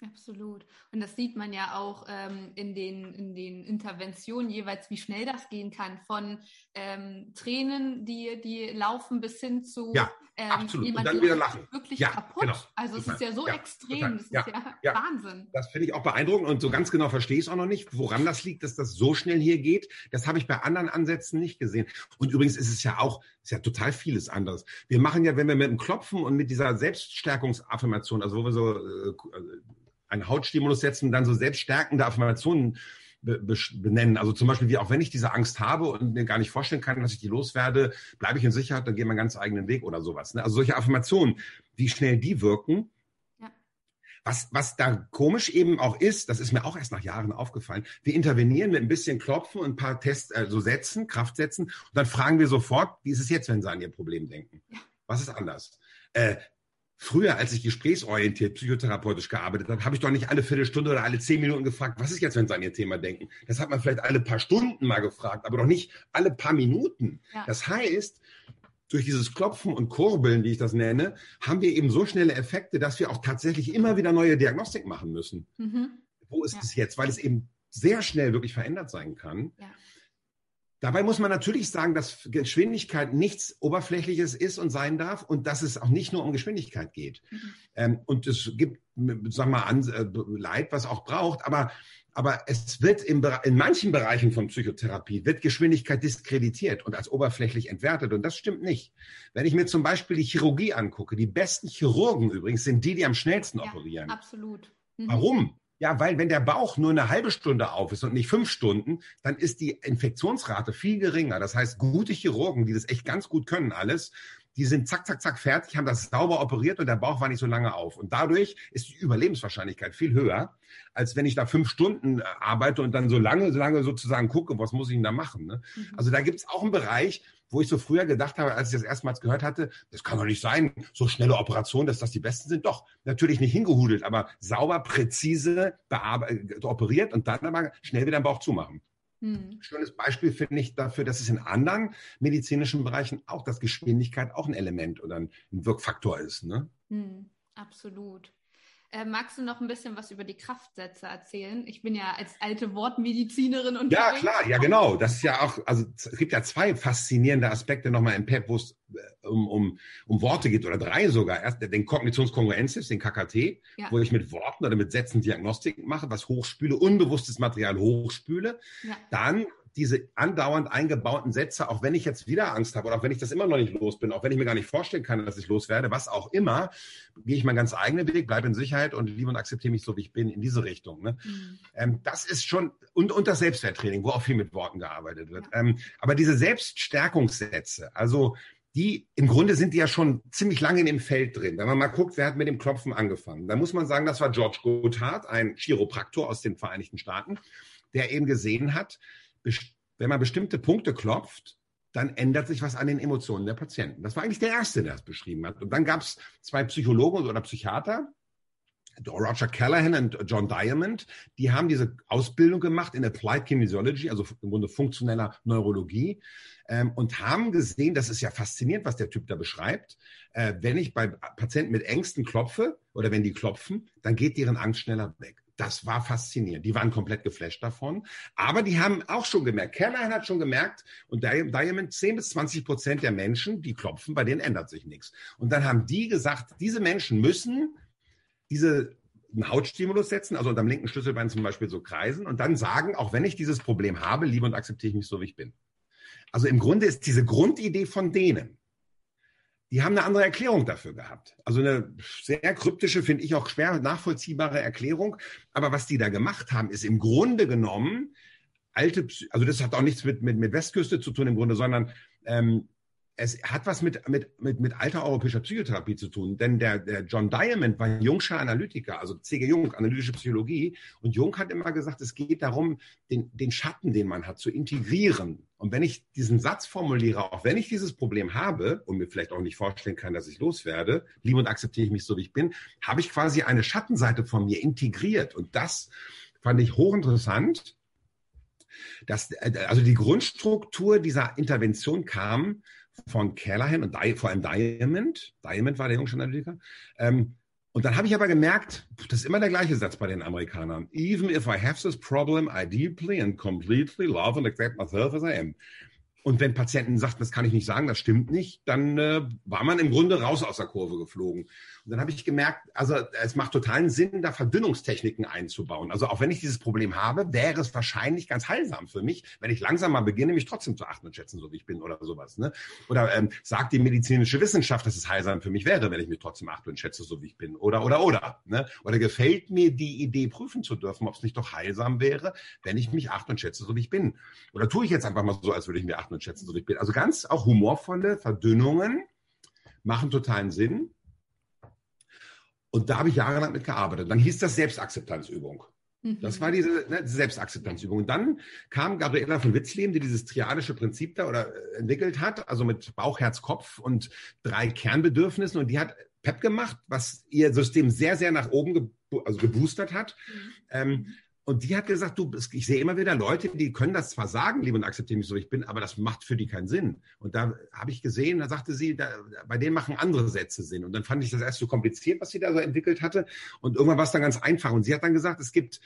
Absolut. Und das sieht man ja auch ähm, in, den, in den Interventionen jeweils, wie schnell das gehen kann. Von ähm, Tränen, die, die laufen bis hin zu ja, ähm, absolut. jemand, und dann wieder lachen. wirklich ja, kaputt. Genau. Also es ist ja so ja, extrem, total. das ist ja, ja, Wahnsinn. Das finde ich auch beeindruckend und so ganz genau verstehe ich es auch noch nicht, woran das liegt, dass das so schnell hier geht. Das habe ich bei anderen Ansätzen nicht gesehen. Und übrigens ist es ja auch, ist ja total vieles anderes. Wir machen ja, wenn wir mit dem Klopfen und mit dieser Selbststärkungsaffirmation, also wo wir so äh, einen Hautstimulus setzen und dann so selbststärkende Affirmationen benennen. Also zum Beispiel, wie auch wenn ich diese Angst habe und mir gar nicht vorstellen kann, dass ich die loswerde, bleibe ich in Sicherheit, dann gehe meinen ganz eigenen Weg oder sowas. Ne? Also solche Affirmationen, wie schnell die wirken. Ja. Was, was da komisch eben auch ist, das ist mir auch erst nach Jahren aufgefallen, wir intervenieren mit ein bisschen Klopfen und ein paar Tests, äh, so Sätzen, Kraftsätzen und dann fragen wir sofort, wie ist es jetzt, wenn Sie an Ihr Problem denken? Ja. Was ist anders? Äh, Früher, als ich gesprächsorientiert psychotherapeutisch gearbeitet habe, habe ich doch nicht alle Viertelstunde oder alle zehn Minuten gefragt, was ist jetzt, wenn Sie an Ihr Thema denken? Das hat man vielleicht alle paar Stunden mal gefragt, aber doch nicht alle paar Minuten. Ja. Das heißt, durch dieses Klopfen und Kurbeln, wie ich das nenne, haben wir eben so schnelle Effekte, dass wir auch tatsächlich immer wieder neue Diagnostik machen müssen. Mhm. Wo ist ja. es jetzt? Weil es eben sehr schnell wirklich verändert sein kann. Ja. Dabei muss man natürlich sagen, dass Geschwindigkeit nichts Oberflächliches ist und sein darf und dass es auch nicht nur um Geschwindigkeit geht. Mhm. Ähm, und es gibt, sag mal, an, äh, Leid, was auch braucht, aber, aber es wird im, in manchen Bereichen von Psychotherapie wird Geschwindigkeit diskreditiert und als oberflächlich entwertet und das stimmt nicht. Wenn ich mir zum Beispiel die Chirurgie angucke, die besten Chirurgen übrigens sind die, die am schnellsten ja, operieren. Absolut. Mhm. Warum? Ja, weil wenn der Bauch nur eine halbe Stunde auf ist und nicht fünf Stunden, dann ist die Infektionsrate viel geringer. Das heißt, gute Chirurgen, die das echt ganz gut können alles, die sind zack, zack, zack fertig, haben das sauber operiert und der Bauch war nicht so lange auf. Und dadurch ist die Überlebenswahrscheinlichkeit viel höher, als wenn ich da fünf Stunden äh, arbeite und dann so lange, so lange sozusagen gucke, was muss ich denn da machen. Ne? Mhm. Also da gibt es auch einen Bereich, wo ich so früher gedacht habe, als ich das erstmals gehört hatte, das kann doch nicht sein, so schnelle Operationen, dass das die besten sind. Doch, natürlich nicht hingehudelt, aber sauber, präzise operiert und dann aber schnell wieder den Bauch zumachen. Hm. Schönes Beispiel finde ich dafür, dass es in anderen medizinischen Bereichen auch, dass Geschwindigkeit auch ein Element oder ein Wirkfaktor ist. Ne? Hm, absolut. Äh, magst du noch ein bisschen was über die Kraftsätze erzählen? Ich bin ja als alte Wortmedizinerin und Ja, klar, ja genau. Das ist ja auch, also es gibt ja zwei faszinierende Aspekte nochmal im PEP, wo es äh, um, um, um Worte geht oder drei sogar. Erst den Kognitionskongruensis, den KKT, ja. wo ich mit Worten oder mit Sätzen Diagnostik mache, was hochspüle, unbewusstes Material hochspüle. Ja. Dann diese andauernd eingebauten Sätze, auch wenn ich jetzt wieder Angst habe oder auch wenn ich das immer noch nicht los bin, auch wenn ich mir gar nicht vorstellen kann, dass ich loswerde, was auch immer, gehe ich meinen ganz eigenen Weg, bleibe in Sicherheit und liebe und akzeptiere mich so, wie ich bin, in diese Richtung. Ne? Mhm. Ähm, das ist schon, und, und das Selbstwerttraining, wo auch viel mit Worten gearbeitet wird. Ja. Ähm, aber diese Selbststärkungssätze, also die im Grunde sind die ja schon ziemlich lange in dem Feld drin. Wenn man mal guckt, wer hat mit dem Klopfen angefangen, dann muss man sagen, das war George Gothard, ein Chiropraktor aus den Vereinigten Staaten, der eben gesehen hat, wenn man bestimmte Punkte klopft, dann ändert sich was an den Emotionen der Patienten. Das war eigentlich der Erste, der das beschrieben hat. Und dann gab es zwei Psychologen oder Psychiater, Roger Callahan und John Diamond, die haben diese Ausbildung gemacht in Applied Kinesiology, also im Grunde funktioneller Neurologie, ähm, und haben gesehen, das ist ja faszinierend, was der Typ da beschreibt, äh, wenn ich bei Patienten mit Ängsten klopfe oder wenn die klopfen, dann geht deren Angst schneller weg. Das war faszinierend. Die waren komplett geflasht davon. Aber die haben auch schon gemerkt, Caroline hat schon gemerkt, und Diamond, 10 bis 20 Prozent der Menschen, die klopfen, bei denen ändert sich nichts. Und dann haben die gesagt, diese Menschen müssen diese einen Hautstimulus setzen, also unterm linken Schlüsselbein zum Beispiel so kreisen und dann sagen, auch wenn ich dieses Problem habe, liebe und akzeptiere ich mich so, wie ich bin. Also im Grunde ist diese Grundidee von denen, die haben eine andere Erklärung dafür gehabt. Also eine sehr kryptische, finde ich auch schwer nachvollziehbare Erklärung. Aber was die da gemacht haben, ist im Grunde genommen alte, also das hat auch nichts mit, mit, mit Westküste zu tun im Grunde, sondern ähm, es hat was mit, mit, mit, mit alter europäischer Psychotherapie zu tun, denn der, der John Diamond war Jungscher Analytiker, also C.G. Jung, analytische Psychologie. Und Jung hat immer gesagt, es geht darum, den, den Schatten, den man hat, zu integrieren. Und wenn ich diesen Satz formuliere, auch wenn ich dieses Problem habe und mir vielleicht auch nicht vorstellen kann, dass ich loswerde, liebe und akzeptiere ich mich so, wie ich bin, habe ich quasi eine Schattenseite von mir integriert. Und das fand ich hochinteressant. Dass, also die Grundstruktur dieser Intervention kam von Callahan und vor allem Diamond, Diamond war der Jungjournalitiker, ähm, Und dann habe ich aber gemerkt, das ist immer der gleiche Satz bei den Amerikanern. Even if I have this problem, I deeply and completely love and accept myself as I am. Und wenn Patienten sagten, das kann ich nicht sagen, das stimmt nicht, dann äh, war man im Grunde raus aus der Kurve geflogen. Und dann habe ich gemerkt, also es macht totalen Sinn, da Verdünnungstechniken einzubauen. Also auch wenn ich dieses Problem habe, wäre es wahrscheinlich ganz heilsam für mich, wenn ich langsam mal beginne, mich trotzdem zu achten und schätzen, so wie ich bin oder sowas. Ne? Oder ähm, sagt die medizinische Wissenschaft, dass es heilsam für mich wäre, wenn ich mich trotzdem achte und schätze, so wie ich bin. Oder, oder, oder. Ne? Oder gefällt mir die Idee, prüfen zu dürfen, ob es nicht doch heilsam wäre, wenn ich mich achte und schätze, so wie ich bin. Oder tue ich jetzt einfach mal so, als würde ich mir achten und schätzen, so wie ich bin. Also ganz auch humorvolle Verdünnungen machen totalen Sinn. Und da habe ich jahrelang mit gearbeitet. Dann hieß das Selbstakzeptanzübung. Mhm. Das war diese ne, Selbstakzeptanzübung. Und dann kam Gabriela von Witzleben, die dieses triadische Prinzip da oder äh, entwickelt hat, also mit Bauch, Herz, Kopf und drei Kernbedürfnissen. Und die hat PEP gemacht, was ihr System sehr, sehr nach oben ge also geboostert hat. Mhm. Ähm, und die hat gesagt, du, ich sehe immer wieder Leute, die können das zwar sagen, liebe und akzeptiere mich so, wie ich bin, aber das macht für die keinen Sinn. Und da habe ich gesehen, da sagte sie, da, bei denen machen andere Sätze Sinn. Und dann fand ich das erst so kompliziert, was sie da so entwickelt hatte. Und irgendwann war es dann ganz einfach. Und sie hat dann gesagt, es gibt,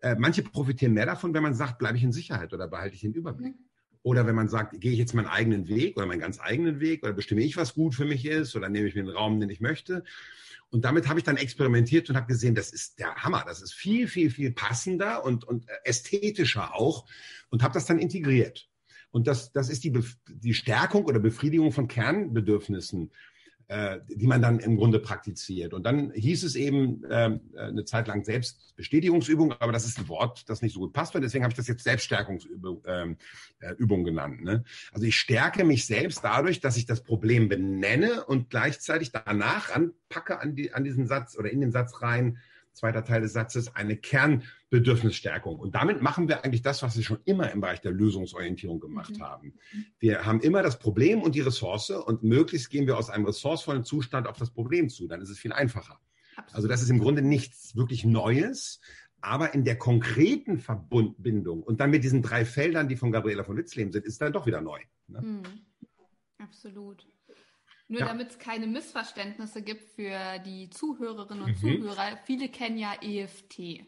äh, manche profitieren mehr davon, wenn man sagt, bleibe ich in Sicherheit oder behalte ich den Überblick. Oder wenn man sagt, gehe ich jetzt meinen eigenen Weg oder meinen ganz eigenen Weg oder bestimme ich, was gut für mich ist oder nehme ich mir den Raum, den ich möchte. Und damit habe ich dann experimentiert und habe gesehen, das ist der Hammer. Das ist viel, viel, viel passender und, und ästhetischer auch und habe das dann integriert. Und das, das ist die, die Stärkung oder Befriedigung von Kernbedürfnissen äh, die man dann im Grunde praktiziert. Und dann hieß es eben ähm, äh, eine Zeit lang Selbstbestätigungsübung, aber das ist ein Wort, das nicht so gut passt. Und deswegen habe ich das jetzt Selbststärkungsübung ähm, äh, Übung genannt. Ne? Also ich stärke mich selbst dadurch, dass ich das Problem benenne und gleichzeitig danach anpacke an, die, an diesen Satz oder in den Satz rein, zweiter Teil des Satzes, eine Kernbedürfnisstärkung. Und damit machen wir eigentlich das, was wir schon immer im Bereich der Lösungsorientierung gemacht mhm. haben. Wir haben immer das Problem und die Ressource und möglichst gehen wir aus einem ressourcevollen Zustand auf das Problem zu. Dann ist es viel einfacher. Absolut. Also das ist im Grunde nichts wirklich Neues, aber in der konkreten Verbindung und dann mit diesen drei Feldern, die von Gabriela von Witzleben sind, ist dann doch wieder neu. Ne? Mhm. Absolut. Nur ja. damit es keine Missverständnisse gibt für die Zuhörerinnen und mhm. Zuhörer, viele kennen ja EFT.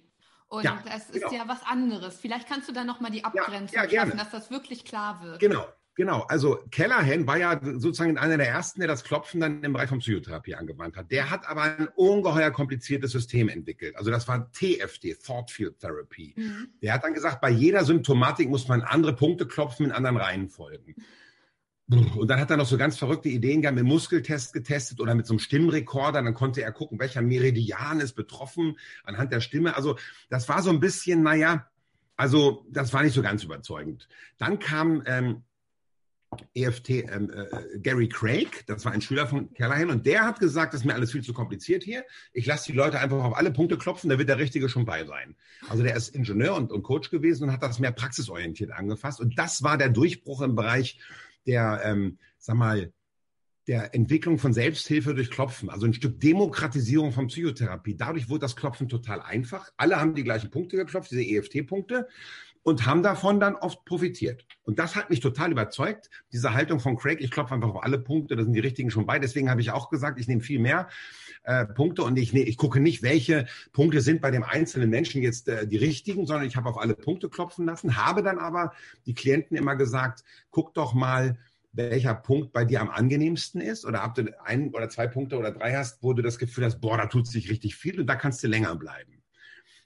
Und ja, das ist genau. ja was anderes. Vielleicht kannst du da nochmal die Abgrenzung ja, schaffen, dass das wirklich klar wird. Genau, Genau, also Kellerhen war ja sozusagen einer der ersten, der das Klopfen dann im Bereich von Psychotherapie angewandt hat. Der hat aber ein ungeheuer kompliziertes System entwickelt. Also das war TFT, Thought Field Therapy. Mhm. Der hat dann gesagt, bei jeder Symptomatik muss man andere Punkte klopfen in anderen Reihenfolgen. Und dann hat er noch so ganz verrückte Ideen gehabt, mit Muskeltest getestet oder mit so einem Stimmrekorder. Dann konnte er gucken, welcher Meridian ist betroffen anhand der Stimme. Also das war so ein bisschen, naja, also das war nicht so ganz überzeugend. Dann kam ähm, EFT ähm, äh, Gary Craig, das war ein Schüler von Callahan, und der hat gesagt, das ist mir alles viel zu kompliziert hier. Ich lasse die Leute einfach auf alle Punkte klopfen, da wird der Richtige schon bei sein. Also der ist Ingenieur und, und Coach gewesen und hat das mehr praxisorientiert angefasst. Und das war der Durchbruch im Bereich der, ähm, sag mal, der Entwicklung von Selbsthilfe durch Klopfen, also ein Stück Demokratisierung von Psychotherapie. Dadurch wurde das Klopfen total einfach. Alle haben die gleichen Punkte geklopft, diese EFT-Punkte, und haben davon dann oft profitiert. Und das hat mich total überzeugt, diese Haltung von Craig, ich klopfe einfach auf alle Punkte, da sind die richtigen schon bei. Deswegen habe ich auch gesagt, ich nehme viel mehr äh, Punkte und ich, ich gucke nicht, welche Punkte sind bei dem einzelnen Menschen jetzt äh, die richtigen, sondern ich habe auf alle Punkte klopfen lassen, habe dann aber die Klienten immer gesagt, guck doch mal, welcher Punkt bei dir am angenehmsten ist oder ob du ein oder zwei Punkte oder drei hast, wo du das Gefühl hast, boah, da tut sich richtig viel und da kannst du länger bleiben.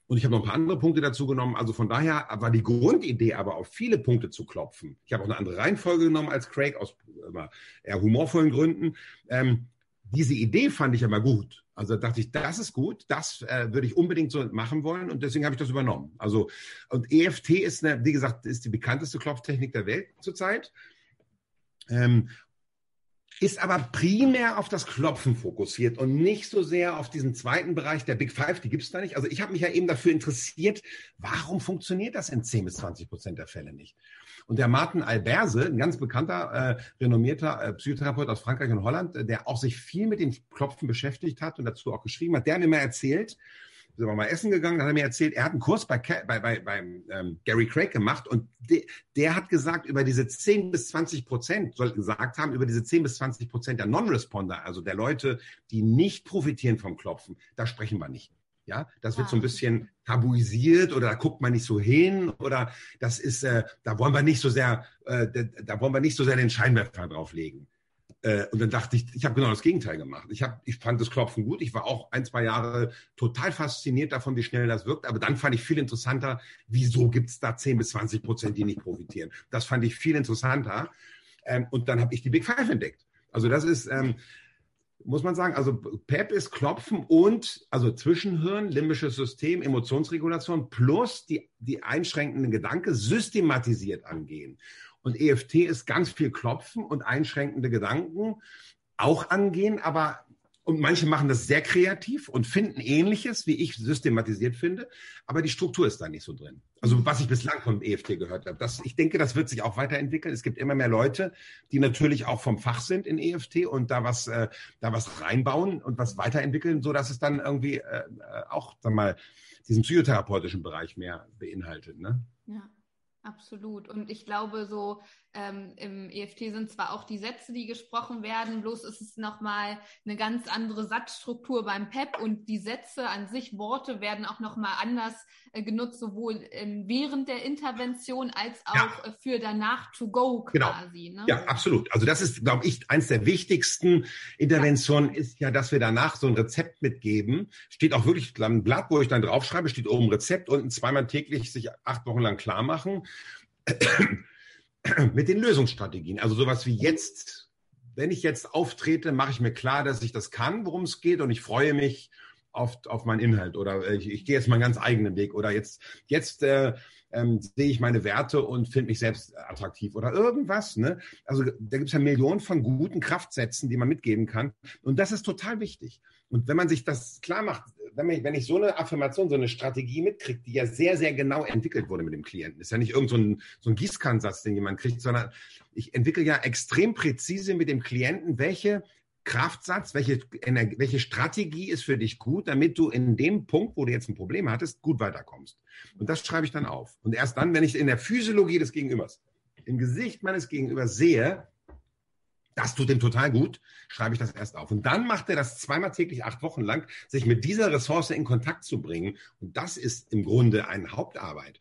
Und ich habe noch ein paar andere Punkte dazu genommen. Also von daher war die Grundidee aber auf viele Punkte zu klopfen. Ich habe auch eine andere Reihenfolge genommen als Craig aus eher humorvollen Gründen. Ähm, diese Idee fand ich aber gut. Also dachte ich, das ist gut, das äh, würde ich unbedingt so machen wollen und deswegen habe ich das übernommen. Also und EFT ist, eine, wie gesagt, ist die bekannteste Klopftechnik der Welt zurzeit. Ähm, ist aber primär auf das Klopfen fokussiert und nicht so sehr auf diesen zweiten Bereich der Big Five, die gibt es da nicht. Also ich habe mich ja eben dafür interessiert, warum funktioniert das in 10 bis 20 Prozent der Fälle nicht? Und der Martin Alberse, ein ganz bekannter, äh, renommierter äh, Psychotherapeut aus Frankreich und Holland, äh, der auch sich viel mit dem Klopfen beschäftigt hat und dazu auch geschrieben hat, der hat mir mal erzählt, sind wir mal essen gegangen, dann hat er mir erzählt, er hat einen Kurs bei, bei, bei, beim ähm, Gary Craig gemacht und de, der hat gesagt, über diese 10 bis 20 Prozent, soll gesagt haben, über diese 10 bis 20 Prozent der Non-Responder, also der Leute, die nicht profitieren vom Klopfen, da sprechen wir nicht. Ja, das wird so ein bisschen tabuisiert oder da guckt man nicht so hin oder das ist, äh, da wollen wir nicht so sehr, äh, da wollen wir nicht so sehr den Scheinwerfer drauflegen. Äh, und dann dachte ich, ich habe genau das Gegenteil gemacht. Ich, hab, ich fand das Klopfen gut. Ich war auch ein, zwei Jahre total fasziniert davon, wie schnell das wirkt. Aber dann fand ich viel interessanter, wieso gibt es da 10 bis 20 Prozent, die nicht profitieren. Das fand ich viel interessanter. Ähm, und dann habe ich die Big Five entdeckt. Also das ist, ähm, muss man sagen, also PEP ist Klopfen und also Zwischenhirn, limbisches System, Emotionsregulation plus die, die einschränkenden Gedanken systematisiert angehen. Und EFT ist ganz viel Klopfen und einschränkende Gedanken auch angehen, aber und manche machen das sehr kreativ und finden ähnliches, wie ich systematisiert finde, aber die Struktur ist da nicht so drin. Also was ich bislang vom EFT gehört habe. Das, ich denke, das wird sich auch weiterentwickeln. Es gibt immer mehr Leute, die natürlich auch vom Fach sind in EFT und da was, äh, da was reinbauen und was weiterentwickeln, so dass es dann irgendwie äh, auch, sag mal, diesen psychotherapeutischen Bereich mehr beinhaltet. Ne? Ja. Absolut. Und ich glaube, so ähm, im EFT sind zwar auch die Sätze, die gesprochen werden, bloß ist es nochmal eine ganz andere Satzstruktur beim PEP und die Sätze an sich, Worte werden auch nochmal anders äh, genutzt, sowohl ähm, während der Intervention als auch ja. äh, für danach to go genau. quasi. Genau. Ne? Ja, absolut. Also das ist, glaube ich, eins der wichtigsten Interventionen ja. ist ja, dass wir danach so ein Rezept mitgeben. Steht auch wirklich ein Blatt, wo ich dann draufschreibe, steht oben Rezept, unten zweimal täglich sich acht Wochen lang klar machen mit den Lösungsstrategien. Also sowas wie jetzt, wenn ich jetzt auftrete, mache ich mir klar, dass ich das kann, worum es geht und ich freue mich auf, auf meinen Inhalt oder ich, ich gehe jetzt meinen ganz eigenen Weg oder jetzt, jetzt äh, ähm, sehe ich meine Werte und finde mich selbst attraktiv oder irgendwas. Ne? Also da gibt es ja Millionen von guten Kraftsätzen, die man mitgeben kann. Und das ist total wichtig. Und wenn man sich das klar macht, wenn, ich, wenn ich so eine Affirmation, so eine Strategie mitkriege, die ja sehr, sehr genau entwickelt wurde mit dem Klienten, ist ja nicht irgend so ein, so ein Gießkannensatz, den jemand kriegt, sondern ich entwickle ja extrem präzise mit dem Klienten, welche Kraftsatz, welche, welche Strategie ist für dich gut, damit du in dem Punkt, wo du jetzt ein Problem hattest, gut weiterkommst. Und das schreibe ich dann auf. Und erst dann, wenn ich in der Physiologie des Gegenübers, im Gesicht meines Gegenübers sehe, das tut ihm total gut, schreibe ich das erst auf. Und dann macht er das zweimal täglich, acht Wochen lang, sich mit dieser Ressource in Kontakt zu bringen. Und das ist im Grunde eine Hauptarbeit.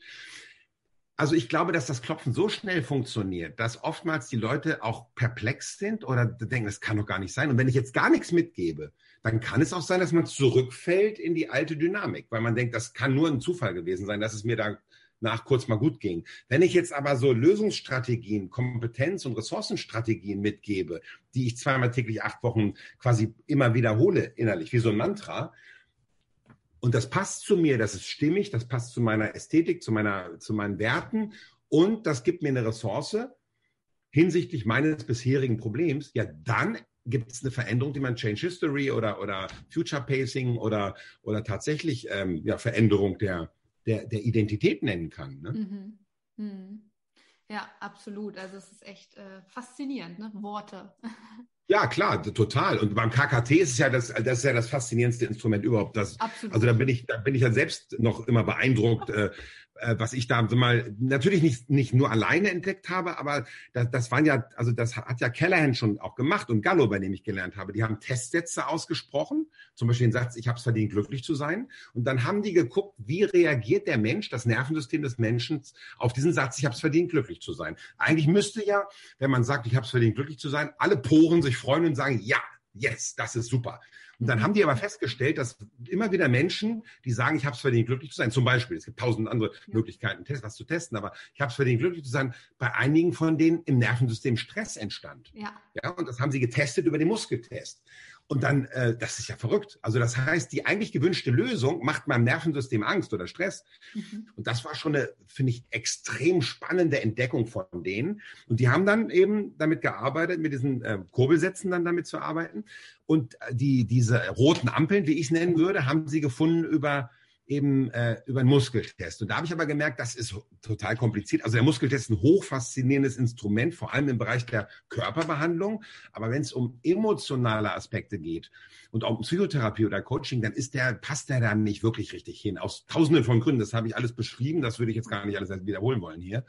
Also ich glaube, dass das Klopfen so schnell funktioniert, dass oftmals die Leute auch perplex sind oder denken, das kann doch gar nicht sein. Und wenn ich jetzt gar nichts mitgebe, dann kann es auch sein, dass man zurückfällt in die alte Dynamik, weil man denkt, das kann nur ein Zufall gewesen sein, dass es mir da nach kurz mal gut ging. Wenn ich jetzt aber so Lösungsstrategien, Kompetenz- und Ressourcenstrategien mitgebe, die ich zweimal täglich acht Wochen quasi immer wiederhole innerlich, wie so ein Mantra, und das passt zu mir, das ist stimmig, das passt zu meiner Ästhetik, zu, meiner, zu meinen Werten und das gibt mir eine Ressource hinsichtlich meines bisherigen Problems, ja, dann gibt es eine Veränderung, die man Change History oder, oder Future Pacing oder, oder tatsächlich ähm, ja, Veränderung der, der, der Identität nennen kann. Ne? Mhm. Mhm. Ja, absolut. Also es ist echt äh, faszinierend, ne? Worte. Ja, klar, total. Und beim KKT ist es ja das, das ist ja das faszinierendste Instrument überhaupt. Das, Absolut. Also da bin ich, da bin ich ja selbst noch immer beeindruckt, äh, was ich da mal natürlich nicht, nicht nur alleine entdeckt habe, aber das, das waren ja, also das hat ja Callahan schon auch gemacht und Gallo, bei dem ich gelernt habe. Die haben Testsätze ausgesprochen, zum Beispiel den Satz, ich habe es verdient, glücklich zu sein. Und dann haben die geguckt, wie reagiert der Mensch, das Nervensystem des Menschen auf diesen Satz, ich habe es verdient, glücklich zu sein. Eigentlich müsste ja, wenn man sagt, ich habe es verdient, glücklich zu sein, alle Poren sich freuen und sagen, ja, yes, das ist super. Und dann haben die aber festgestellt, dass immer wieder Menschen, die sagen, ich habe es verdient, glücklich zu sein, zum Beispiel, es gibt tausend andere Möglichkeiten, was zu testen, aber ich habe es verdient, glücklich zu sein, bei einigen von denen im Nervensystem Stress entstand. Ja. ja. Und das haben sie getestet über den Muskeltest. Und dann, äh, das ist ja verrückt. Also das heißt, die eigentlich gewünschte Lösung macht meinem Nervensystem Angst oder Stress. Mhm. Und das war schon eine, finde ich, extrem spannende Entdeckung von denen. Und die haben dann eben damit gearbeitet, mit diesen äh, Kurbelsätzen dann damit zu arbeiten. Und die, diese roten Ampeln, wie ich es nennen würde, haben sie gefunden über eben äh, über einen Muskeltest. Und da habe ich aber gemerkt, das ist total kompliziert. Also der Muskeltest ist ein hochfaszinierendes Instrument, vor allem im Bereich der Körperbehandlung. Aber wenn es um emotionale Aspekte geht und auch um Psychotherapie oder Coaching, dann ist der, passt der da nicht wirklich richtig hin. Aus tausenden von Gründen. Das habe ich alles beschrieben. Das würde ich jetzt gar nicht alles wiederholen wollen hier.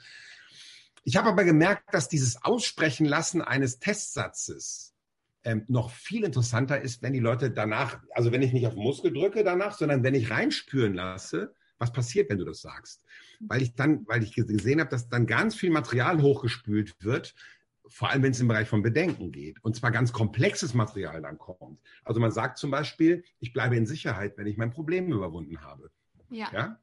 Ich habe aber gemerkt, dass dieses Aussprechen lassen eines Testsatzes ähm, noch viel interessanter ist, wenn die Leute danach, also wenn ich nicht auf Muskel drücke danach, sondern wenn ich reinspüren lasse, was passiert, wenn du das sagst. Weil ich dann, weil ich gesehen habe, dass dann ganz viel Material hochgespült wird, vor allem wenn es im Bereich von Bedenken geht. Und zwar ganz komplexes Material dann kommt. Also man sagt zum Beispiel, ich bleibe in Sicherheit, wenn ich mein Problem überwunden habe. Ja. ja?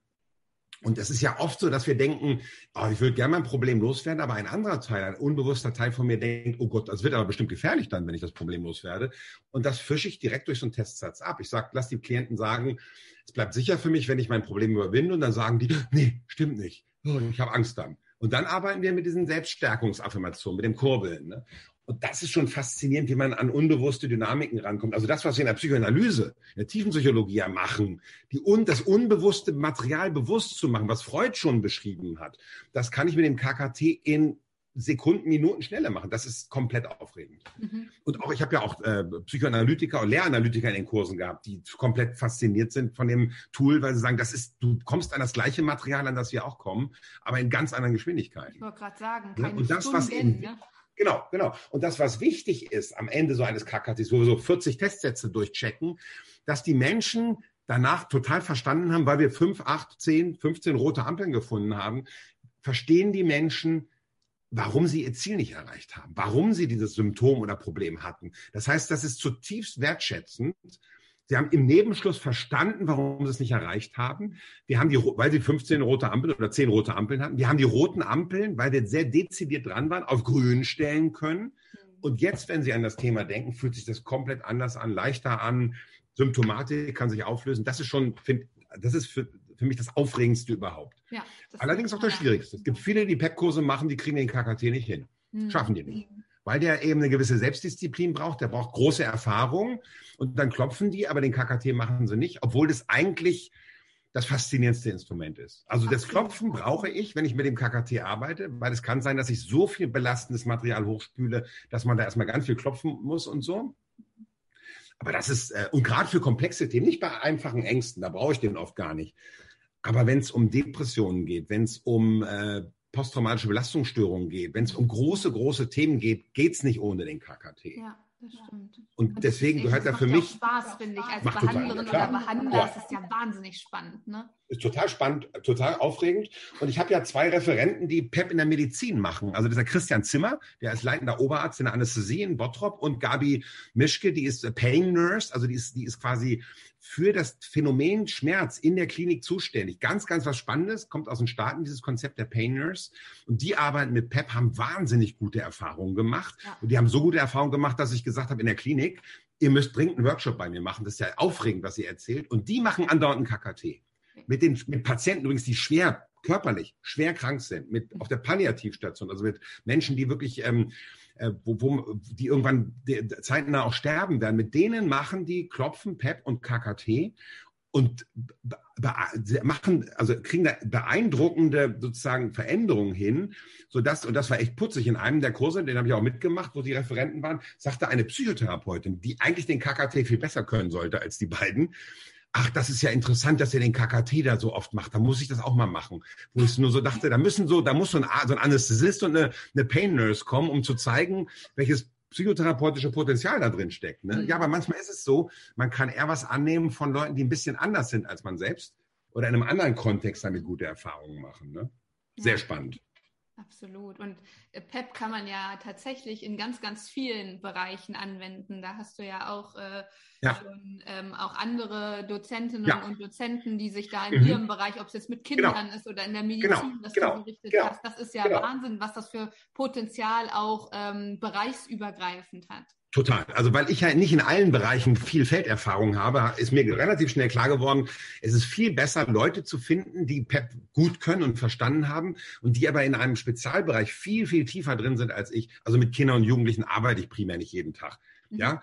Und es ist ja oft so, dass wir denken, oh, ich würde gerne mein Problem loswerden, aber ein anderer Teil, ein unbewusster Teil von mir denkt, oh Gott, das wird aber bestimmt gefährlich dann, wenn ich das Problem loswerde. Und das fische ich direkt durch so einen Testsatz ab. Ich sage, lass die Klienten sagen, es bleibt sicher für mich, wenn ich mein Problem überwinde. Und dann sagen die, nee, stimmt nicht. Oh, ich habe Angst dann. Und dann arbeiten wir mit diesen Selbststärkungsaffirmationen, mit dem Kurbeln. Ne? Und das ist schon faszinierend, wie man an unbewusste Dynamiken rankommt. Also das, was wir in der Psychoanalyse, in der Tiefenpsychologie ja machen, die un, das unbewusste Material bewusst zu machen, was Freud schon beschrieben hat, das kann ich mit dem KKT in Sekunden, Minuten schneller machen. Das ist komplett aufregend. Mhm. Und auch, ich habe ja auch äh, Psychoanalytiker und Lehranalytiker in den Kursen gehabt, die komplett fasziniert sind von dem Tool, weil sie sagen, das ist, du kommst an das gleiche Material, an das wir auch kommen, aber in ganz anderen Geschwindigkeiten. Ich wollte gerade sagen, keine ja, und das, Stunden, was in, ne? Genau, genau. Und das, was wichtig ist am Ende so eines KKTs, wo wir so 40 Testsätze durchchecken, dass die Menschen danach total verstanden haben, weil wir 5, 8, 10, 15 rote Ampeln gefunden haben, verstehen die Menschen, warum sie ihr Ziel nicht erreicht haben, warum sie dieses Symptom oder Problem hatten. Das heißt, das ist zutiefst wertschätzend Sie haben im Nebenschluss verstanden, warum sie es nicht erreicht haben. Wir haben die, weil sie 15 rote Ampeln oder 10 rote Ampeln hatten. Wir haben die roten Ampeln, weil wir sehr dezidiert dran waren, auf grün stellen können. Und jetzt, wenn Sie an das Thema denken, fühlt sich das komplett anders an, leichter an. Symptomatik kann sich auflösen. Das ist schon, find, das ist für, für mich das Aufregendste überhaupt. Ja, Allerdings auch das Schwierigste. Es gibt viele, die PEP-Kurse machen, die kriegen den KKT nicht hin. Mhm. Schaffen die nicht weil der eben eine gewisse Selbstdisziplin braucht, der braucht große Erfahrung und dann klopfen die, aber den KKT machen sie nicht, obwohl das eigentlich das faszinierendste Instrument ist. Also das Klopfen brauche ich, wenn ich mit dem KKT arbeite, weil es kann sein, dass ich so viel belastendes Material hochspüle, dass man da erstmal ganz viel klopfen muss und so. Aber das ist, äh, und gerade für komplexe Themen, nicht bei einfachen Ängsten, da brauche ich den oft gar nicht. Aber wenn es um Depressionen geht, wenn es um äh, posttraumatische Belastungsstörungen geht, wenn es um große, große Themen geht, geht es nicht ohne den KKT. Ja. Das stimmt. Und, und deswegen gehört da für mich. Spaß, finde ich, als Behandlerin total, oder Behandler. Ja. Das ist ja wahnsinnig spannend. Ne? Ist total spannend, total aufregend. Und ich habe ja zwei Referenten, die PEP in der Medizin machen. Also dieser Christian Zimmer, der ist leitender Oberarzt in der Anästhesie in Bottrop und Gabi Mischke, die ist Pain Nurse, also die ist, die ist quasi für das Phänomen Schmerz in der Klinik zuständig. Ganz, ganz was Spannendes, kommt aus den Staaten, dieses Konzept der Pain Nurse. Und die arbeiten mit PEP, haben wahnsinnig gute Erfahrungen gemacht. Ja. Und die haben so gute Erfahrungen gemacht, dass ich gesagt habe in der Klinik, ihr müsst dringend einen Workshop bei mir machen. Das ist ja aufregend, was ihr erzählt. Und die machen andauernd einen KKT. Mit den mit Patienten übrigens, die schwer körperlich schwer krank sind, mit auf der Palliativstation, also mit Menschen, die wirklich ähm, äh, wo, wo, die irgendwann zeitnah auch sterben werden, mit denen machen die Klopfen, PEP und KKT und machen, also kriegen da beeindruckende sozusagen Veränderungen hin, so dass und das war echt putzig. In einem der Kurse, den habe ich auch mitgemacht, wo die Referenten waren, sagte eine Psychotherapeutin, die eigentlich den KKT viel besser können sollte als die beiden, ach, das ist ja interessant, dass er den KKT da so oft macht. Da muss ich das auch mal machen. Wo ich nur so dachte, da müssen so, da muss so ein, so ein Anästhesist und eine, eine Pain Nurse kommen, um zu zeigen, welches psychotherapeutische Potenzial da drin steckt. Ne? Ja, aber manchmal ist es so, man kann eher was annehmen von Leuten, die ein bisschen anders sind als man selbst oder in einem anderen Kontext damit gute Erfahrungen machen. Ne? Sehr ja. spannend. Absolut. Und äh, PEP kann man ja tatsächlich in ganz, ganz vielen Bereichen anwenden. Da hast du ja auch, äh, ja. Schon, ähm, auch andere Dozentinnen ja. und Dozenten, die sich da in mhm. ihrem Bereich, ob es jetzt mit Kindern genau. ist oder in der Medizin, genau. das genau. du berichtet genau. hast, das ist ja genau. Wahnsinn, was das für Potenzial auch ähm, bereichsübergreifend hat. Total. Also weil ich ja nicht in allen Bereichen viel Felderfahrung habe, ist mir relativ schnell klar geworden, es ist viel besser, Leute zu finden, die PEP gut können und verstanden haben und die aber in einem Spezialbereich viel, viel tiefer drin sind als ich. Also mit Kindern und Jugendlichen arbeite ich primär nicht jeden Tag. Mhm. Ja.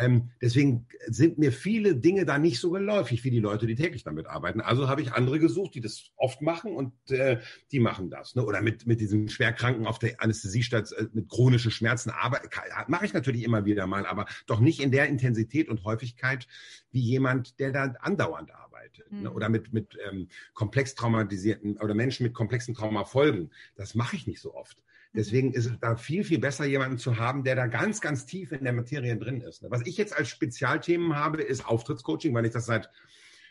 Ähm, deswegen sind mir viele Dinge da nicht so geläufig wie die Leute, die täglich damit arbeiten. Also habe ich andere gesucht, die das oft machen und äh, die machen das. Ne? Oder mit, mit diesen Schwerkranken auf der Anästhesiestadt äh, mit chronischen Schmerzen. Aber mache ich natürlich immer wieder mal, aber doch nicht in der Intensität und Häufigkeit wie jemand, der da andauernd arbeitet. Ne? Mhm. Ne? Oder mit, mit ähm, komplex traumatisierten oder Menschen mit komplexen Traumafolgen. Das mache ich nicht so oft. Deswegen ist es da viel, viel besser, jemanden zu haben, der da ganz, ganz tief in der Materie drin ist. Was ich jetzt als Spezialthemen habe, ist Auftrittscoaching, weil ich das seit,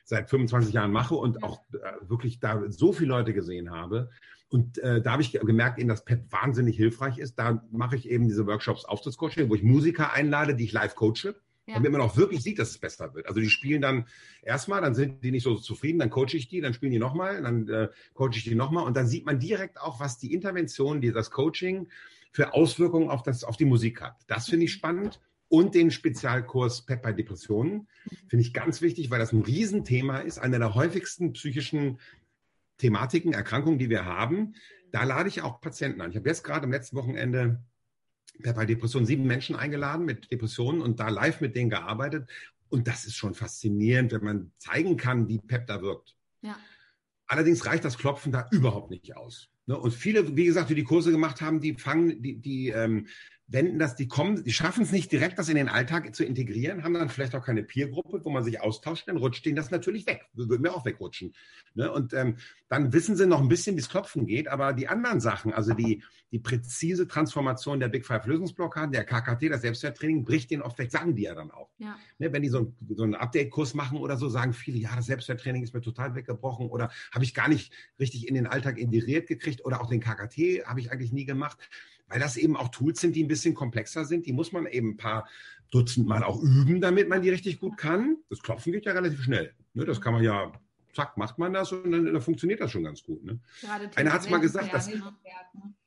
seit 25 Jahren mache und auch äh, wirklich da so viele Leute gesehen habe. Und äh, da habe ich gemerkt, eben, dass PEP wahnsinnig hilfreich ist. Da mache ich eben diese Workshops Auftrittscoaching, wo ich Musiker einlade, die ich live coache ja. Damit man auch wirklich sieht, dass es besser wird. Also die spielen dann erstmal, dann sind die nicht so zufrieden, dann coache ich die, dann spielen die nochmal, dann äh, coache ich die nochmal und dann sieht man direkt auch, was die Intervention, die, das Coaching für Auswirkungen auf, das, auf die Musik hat. Das finde ich spannend. Und den Spezialkurs PEP bei Depressionen finde ich ganz wichtig, weil das ein Riesenthema ist, eine der häufigsten psychischen Thematiken, Erkrankungen, die wir haben. Da lade ich auch Patienten an. Ich habe jetzt gerade am letzten Wochenende hat bei Depressionen sieben Menschen eingeladen mit Depressionen und da live mit denen gearbeitet. Und das ist schon faszinierend, wenn man zeigen kann, wie PEP da wirkt. Ja. Allerdings reicht das Klopfen da überhaupt nicht aus. Ne? Und viele, wie gesagt, die die Kurse gemacht haben, die fangen, die, die ähm, wenden das, die kommen, die schaffen es nicht direkt, das in den Alltag zu integrieren, haben dann vielleicht auch keine Peergruppe, wo man sich austauscht, dann rutscht denen das natürlich weg. Würden wir auch wegrutschen. Ne? Und ähm, dann wissen sie noch ein bisschen, wie es Klopfen geht, aber die anderen Sachen, also die, die präzise Transformation der Big Five Lösungsblockaden, der KKT, das Selbstwerttraining, bricht denen oft weg, sagen die ja dann auch. Ja. Ne? Wenn die so, so einen Update-Kurs machen oder so, sagen viele, ja, das Selbstwerttraining ist mir total weggebrochen oder habe ich gar nicht richtig in den Alltag integriert gekriegt oder auch den KKT habe ich eigentlich nie gemacht weil das eben auch Tools sind, die ein bisschen komplexer sind. Die muss man eben ein paar Dutzend Mal auch üben, damit man die richtig gut kann. Das Klopfen geht ja relativ schnell. Ne? Das kann man ja, zack, macht man das und dann, dann funktioniert das schon ganz gut. Ne? Einer hat es mal gesagt, dass,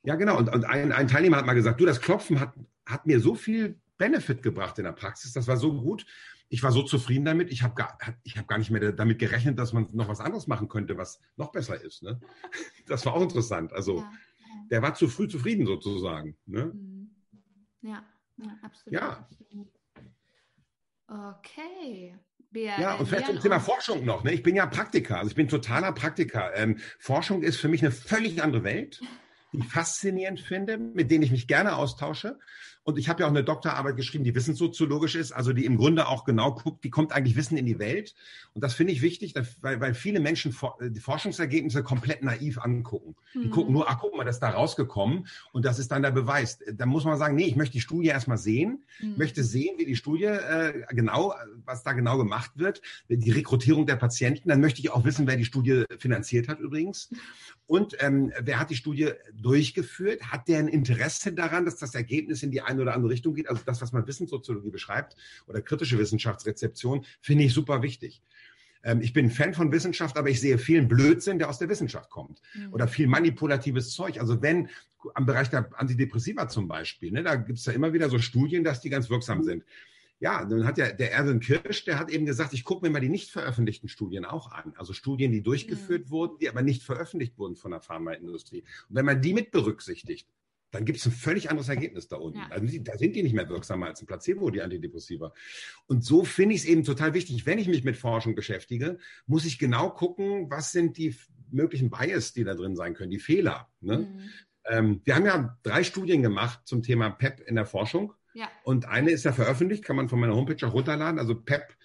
ja genau, und, und ein, ein Teilnehmer hat mal gesagt, du, das Klopfen hat, hat mir so viel Benefit gebracht in der Praxis, das war so gut, ich war so zufrieden damit, ich habe gar, hab gar nicht mehr damit gerechnet, dass man noch was anderes machen könnte, was noch besser ist. Ne? Das war auch interessant. Also ja der war zu früh zufrieden sozusagen. Ne? Mhm. Ja, ja, absolut. Ja. Okay. Wir, ja, und vielleicht zum Thema Forschung noch. Ne? Ich bin ja Praktiker, also ich bin totaler Praktiker. Ähm, Forschung ist für mich eine völlig andere Welt, die ich faszinierend finde, mit denen ich mich gerne austausche. Und ich habe ja auch eine Doktorarbeit geschrieben, die wissenssoziologisch ist, also die im Grunde auch genau guckt, wie kommt eigentlich Wissen in die Welt. Und das finde ich wichtig, weil, weil viele Menschen die Forschungsergebnisse komplett naiv angucken. Die mhm. gucken nur, ach guck mal, das ist da rausgekommen und das ist dann der Beweis. Da muss man sagen, nee, ich möchte die Studie erstmal sehen, mhm. möchte sehen, wie die Studie äh, genau, was da genau gemacht wird, die Rekrutierung der Patienten. Dann möchte ich auch wissen, wer die Studie finanziert hat übrigens. Und ähm, wer hat die Studie durchgeführt? Hat der ein Interesse daran, dass das Ergebnis in die eine oder andere Richtung geht? Also das, was man Wissenssoziologie beschreibt oder kritische Wissenschaftsrezeption, finde ich super wichtig. Ähm, ich bin Fan von Wissenschaft, aber ich sehe vielen Blödsinn, der aus der Wissenschaft kommt. Mhm. Oder viel manipulatives Zeug. Also wenn am Bereich der Antidepressiva zum Beispiel, ne, da gibt es ja immer wieder so Studien, dass die ganz wirksam mhm. sind. Ja, dann hat ja der Erwin Kirsch, der hat eben gesagt, ich gucke mir mal die nicht veröffentlichten Studien auch an. Also Studien, die durchgeführt mhm. wurden, die aber nicht veröffentlicht wurden von der Pharmaindustrie. Und wenn man die mit berücksichtigt, dann gibt es ein völlig anderes Ergebnis da unten. Ja. Also da sind die nicht mehr wirksamer als ein Placebo, die Antidepressiva. Und so finde ich es eben total wichtig, wenn ich mich mit Forschung beschäftige, muss ich genau gucken, was sind die möglichen Bias, die da drin sein können, die Fehler. Ne? Mhm. Ähm, wir haben ja drei Studien gemacht zum Thema PEP in der Forschung. Ja. Und eine ist ja veröffentlicht, kann man von meiner Homepage auch runterladen, also PEP,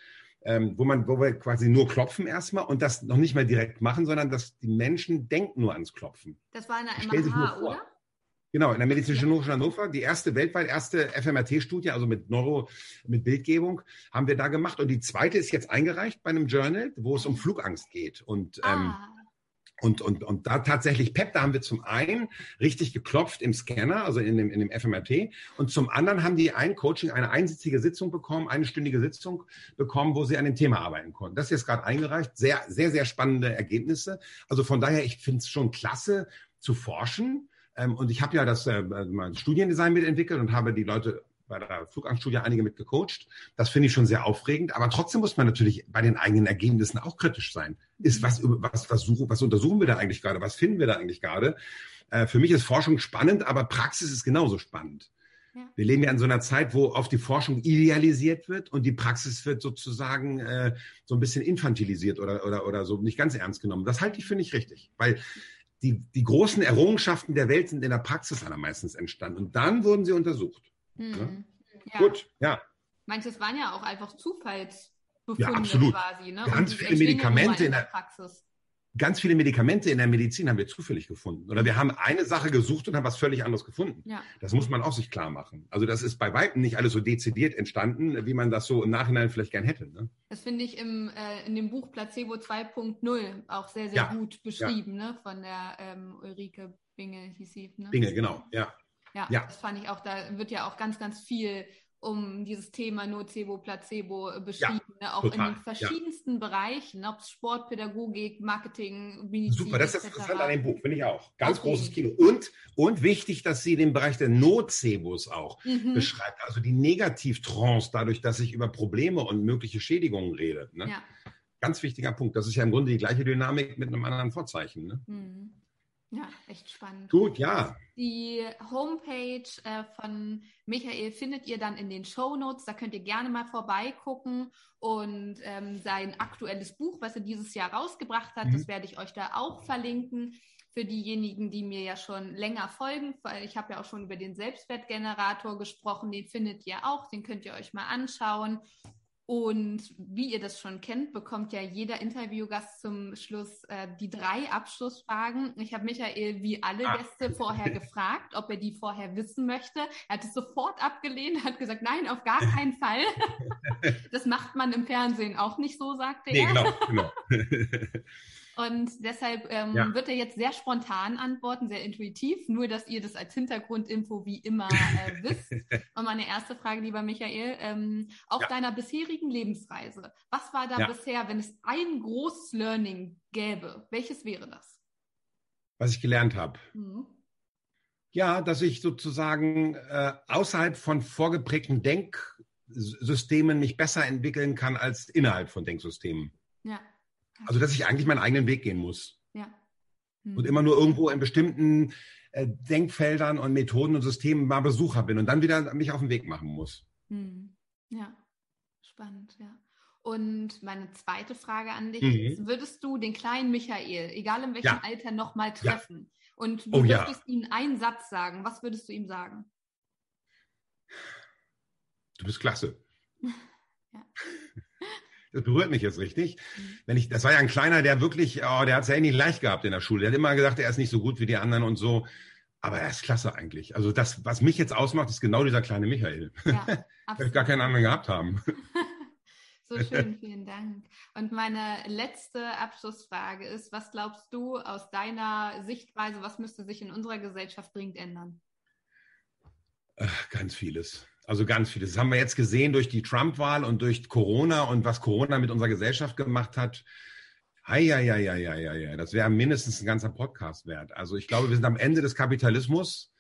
ähm, wo, man, wo wir quasi nur klopfen erstmal und das noch nicht mehr direkt machen, sondern dass die Menschen denken nur ans Klopfen. Das war eine MH, oder? Genau, in der Medizinischen Hochschule Hannover, die erste weltweit erste FMRT-Studie, also mit Neuro, mit Bildgebung, haben wir da gemacht. Und die zweite ist jetzt eingereicht bei einem Journal, wo es um Flugangst geht. Und ähm, ah. Und, und, und da tatsächlich PEP, da haben wir zum einen richtig geklopft im Scanner, also in dem, in dem FMRT. Und zum anderen haben die ein Coaching, eine einsitzige Sitzung bekommen, eine stündige Sitzung bekommen, wo sie an dem Thema arbeiten konnten. Das ist jetzt gerade eingereicht. Sehr, sehr, sehr spannende Ergebnisse. Also von daher, ich finde es schon klasse zu forschen. Ähm, und ich habe ja das äh, mein Studiendesign mitentwickelt und habe die Leute bei der Flugangststudie einige mit gecoacht. Das finde ich schon sehr aufregend. Aber trotzdem muss man natürlich bei den eigenen Ergebnissen auch kritisch sein. Ist was, was, was, suchen, was untersuchen wir da eigentlich gerade? Was finden wir da eigentlich gerade? Äh, für mich ist Forschung spannend, aber Praxis ist genauso spannend. Ja. Wir leben ja in so einer Zeit, wo oft die Forschung idealisiert wird und die Praxis wird sozusagen äh, so ein bisschen infantilisiert oder, oder, oder so nicht ganz ernst genommen. Das halte ich für nicht richtig, weil die, die großen Errungenschaften der Welt sind in der Praxis allermeistens entstanden und dann wurden sie untersucht. Mhm. Ja? Ja. Gut, ja. Manches waren ja auch einfach Zufallsbefunde ja, absolut. quasi. Ne? Ganz viele Medikamente in der Praxis ganz viele Medikamente in der Medizin haben wir zufällig gefunden. Oder wir haben eine Sache gesucht und haben was völlig anderes gefunden. Ja. Das muss man auch sich klar machen. Also das ist bei weitem nicht alles so dezidiert entstanden, wie man das so im Nachhinein vielleicht gern hätte. Ne? Das finde ich im, äh, in dem Buch Placebo 2.0 auch sehr, sehr ja. gut beschrieben, ja. ne? von der ähm, Ulrike Binge hieß sie. Ne? Binge, genau, ja. Ja, ja, das fand ich auch, da wird ja auch ganz, ganz viel um dieses Thema Nocebo, Placebo beschrieben, ja, ne? auch total, in den verschiedensten ja. Bereichen, ob es Sportpädagogik, Marketing, Medizin. Super, das ist interessant an dem Buch, finde ich auch. Ganz okay. großes Kino. Und, und wichtig, dass sie den Bereich der Nocebos auch mhm. beschreibt, also die Negativtrance, dadurch, dass ich über Probleme und mögliche Schädigungen rede. Ne? Ja. Ganz wichtiger Punkt. Das ist ja im Grunde die gleiche Dynamik mit einem anderen Vorzeichen. Ne? Mhm. Ja, echt spannend. Gut, ja. Die Homepage äh, von Michael findet ihr dann in den Show Notes. Da könnt ihr gerne mal vorbeigucken und ähm, sein aktuelles Buch, was er dieses Jahr rausgebracht hat, mhm. das werde ich euch da auch verlinken. Für diejenigen, die mir ja schon länger folgen, ich habe ja auch schon über den Selbstwertgenerator gesprochen, den findet ihr auch, den könnt ihr euch mal anschauen. Und wie ihr das schon kennt, bekommt ja jeder Interviewgast zum Schluss äh, die drei Abschlussfragen. Ich habe Michael wie alle Ach. Gäste vorher gefragt, ob er die vorher wissen möchte. Er hat es sofort abgelehnt, hat gesagt, nein, auf gar keinen Fall. das macht man im Fernsehen auch nicht so, sagte nee, er. Genau, genau. Und deshalb ähm, ja. wird er jetzt sehr spontan antworten, sehr intuitiv, nur dass ihr das als Hintergrundinfo wie immer äh, wisst. Und meine erste Frage, lieber Michael, ähm, auf ja. deiner bisherigen Lebensreise, was war da ja. bisher, wenn es ein großes Learning gäbe? Welches wäre das? Was ich gelernt habe. Mhm. Ja, dass ich sozusagen äh, außerhalb von vorgeprägten Denksystemen mich besser entwickeln kann als innerhalb von Denksystemen. Ja. Also, dass ich eigentlich meinen eigenen Weg gehen muss. Ja. Hm. Und immer nur irgendwo in bestimmten äh, Denkfeldern und Methoden und Systemen mal Besucher bin und dann wieder mich auf den Weg machen muss. Hm. Ja, spannend, ja. Und meine zweite Frage an dich mhm. ist, würdest du den kleinen Michael, egal in welchem ja. Alter, nochmal treffen? Ja. Und du oh, würdest ja. ihm einen Satz sagen. Was würdest du ihm sagen? Du bist klasse. ja das berührt mich jetzt richtig. Mhm. Wenn ich, das war ja ein kleiner, der wirklich, oh, der hat es ja nicht leicht gehabt in der Schule. Der hat immer gesagt, er ist nicht so gut wie die anderen und so. Aber er ist klasse eigentlich. Also das, was mich jetzt ausmacht, ist genau dieser kleine Michael. Ja, ich gar keinen anderen gehabt haben. so schön, vielen Dank. Und meine letzte Abschlussfrage ist, was glaubst du aus deiner Sichtweise, was müsste sich in unserer Gesellschaft dringend ändern? Ach, ganz vieles. Also ganz viele. Das haben wir jetzt gesehen durch die Trump-Wahl und durch Corona und was Corona mit unserer Gesellschaft gemacht hat. Ja, ja, ja, ja, ja, ja. Das wäre mindestens ein ganzer Podcast wert. Also ich glaube, wir sind am Ende des Kapitalismus.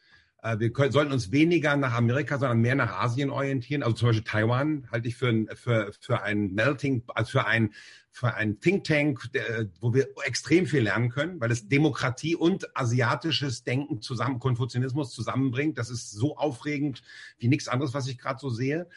Äh, wir können, sollten uns weniger nach Amerika, sondern mehr nach Asien orientieren. Also zum Beispiel Taiwan halte ich für, für, für ein Melting, also für ein für ein Think Tank, der, wo wir extrem viel lernen können, weil es Demokratie und asiatisches Denken zusammen, Konfuzianismus zusammenbringt. Das ist so aufregend wie nichts anderes, was ich gerade so sehe.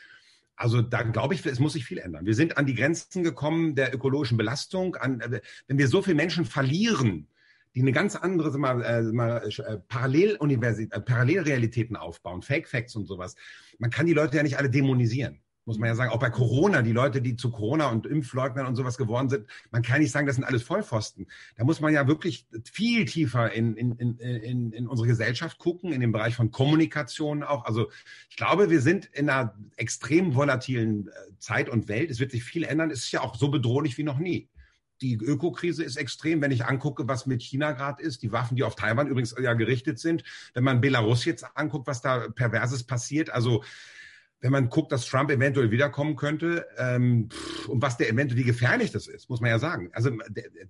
Also da glaube ich, es muss sich viel ändern. Wir sind an die Grenzen gekommen der ökologischen Belastung. An, äh, wenn wir so viele Menschen verlieren, die eine ganz andere mal, äh, mal, äh, Paralleluniversität, äh, Parallelrealitäten aufbauen, Fake Facts und sowas. Man kann die Leute ja nicht alle dämonisieren muss man ja sagen, auch bei Corona, die Leute, die zu Corona und Impfleugnern und sowas geworden sind, man kann nicht sagen, das sind alles Vollpfosten. Da muss man ja wirklich viel tiefer in, in, in, in unsere Gesellschaft gucken, in den Bereich von Kommunikation auch. Also ich glaube, wir sind in einer extrem volatilen äh, Zeit und Welt. Es wird sich viel ändern. Es ist ja auch so bedrohlich wie noch nie. Die Ökokrise ist extrem, wenn ich angucke, was mit China gerade ist, die Waffen, die auf Taiwan übrigens ja gerichtet sind. Wenn man Belarus jetzt anguckt, was da perverses passiert, also wenn man guckt, dass Trump eventuell wiederkommen könnte ähm, und was der eventuell, wie gefährlich das ist, muss man ja sagen. Also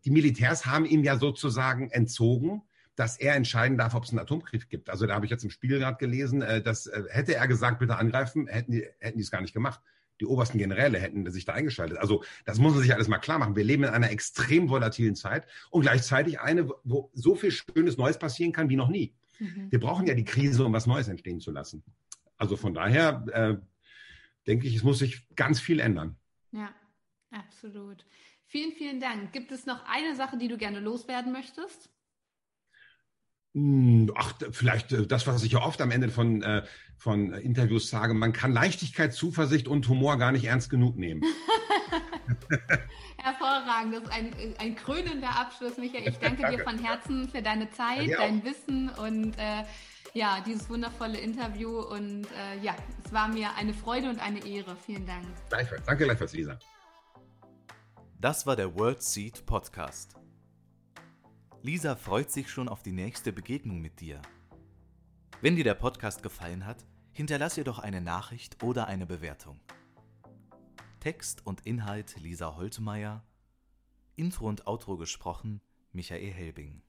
die Militärs haben ihm ja sozusagen entzogen, dass er entscheiden darf, ob es einen Atomkrieg gibt. Also da habe ich jetzt im Spiegel gerade gelesen, äh, dass äh, hätte er gesagt, bitte angreifen, hätten die, hätten die es gar nicht gemacht. Die obersten Generäle hätten sich da eingeschaltet. Also das muss man sich alles mal klar machen. Wir leben in einer extrem volatilen Zeit und gleichzeitig eine, wo so viel Schönes Neues passieren kann wie noch nie. Mhm. Wir brauchen ja die Krise, um was Neues entstehen zu lassen. Also von daher äh, denke ich, es muss sich ganz viel ändern. Ja, absolut. Vielen, vielen Dank. Gibt es noch eine Sache, die du gerne loswerden möchtest? Hm, ach, vielleicht äh, das, was ich ja oft am Ende von, äh, von Interviews sage, man kann Leichtigkeit, Zuversicht und Humor gar nicht ernst genug nehmen. Hervorragend, das ist ein, ein krönender Abschluss, Michael. Ich danke, danke. dir von Herzen für deine Zeit, ja, dein Wissen und äh, ja, dieses wundervolle Interview. Und äh, ja, es war mir eine Freude und eine Ehre. Vielen Dank. Gleichfalls. Danke gleichfalls, Lisa. Das war der World Seed Podcast. Lisa freut sich schon auf die nächste Begegnung mit dir. Wenn dir der Podcast gefallen hat, hinterlass ihr doch eine Nachricht oder eine Bewertung. Text und Inhalt Lisa Holtmeier, Intro und Outro gesprochen Michael Helbing.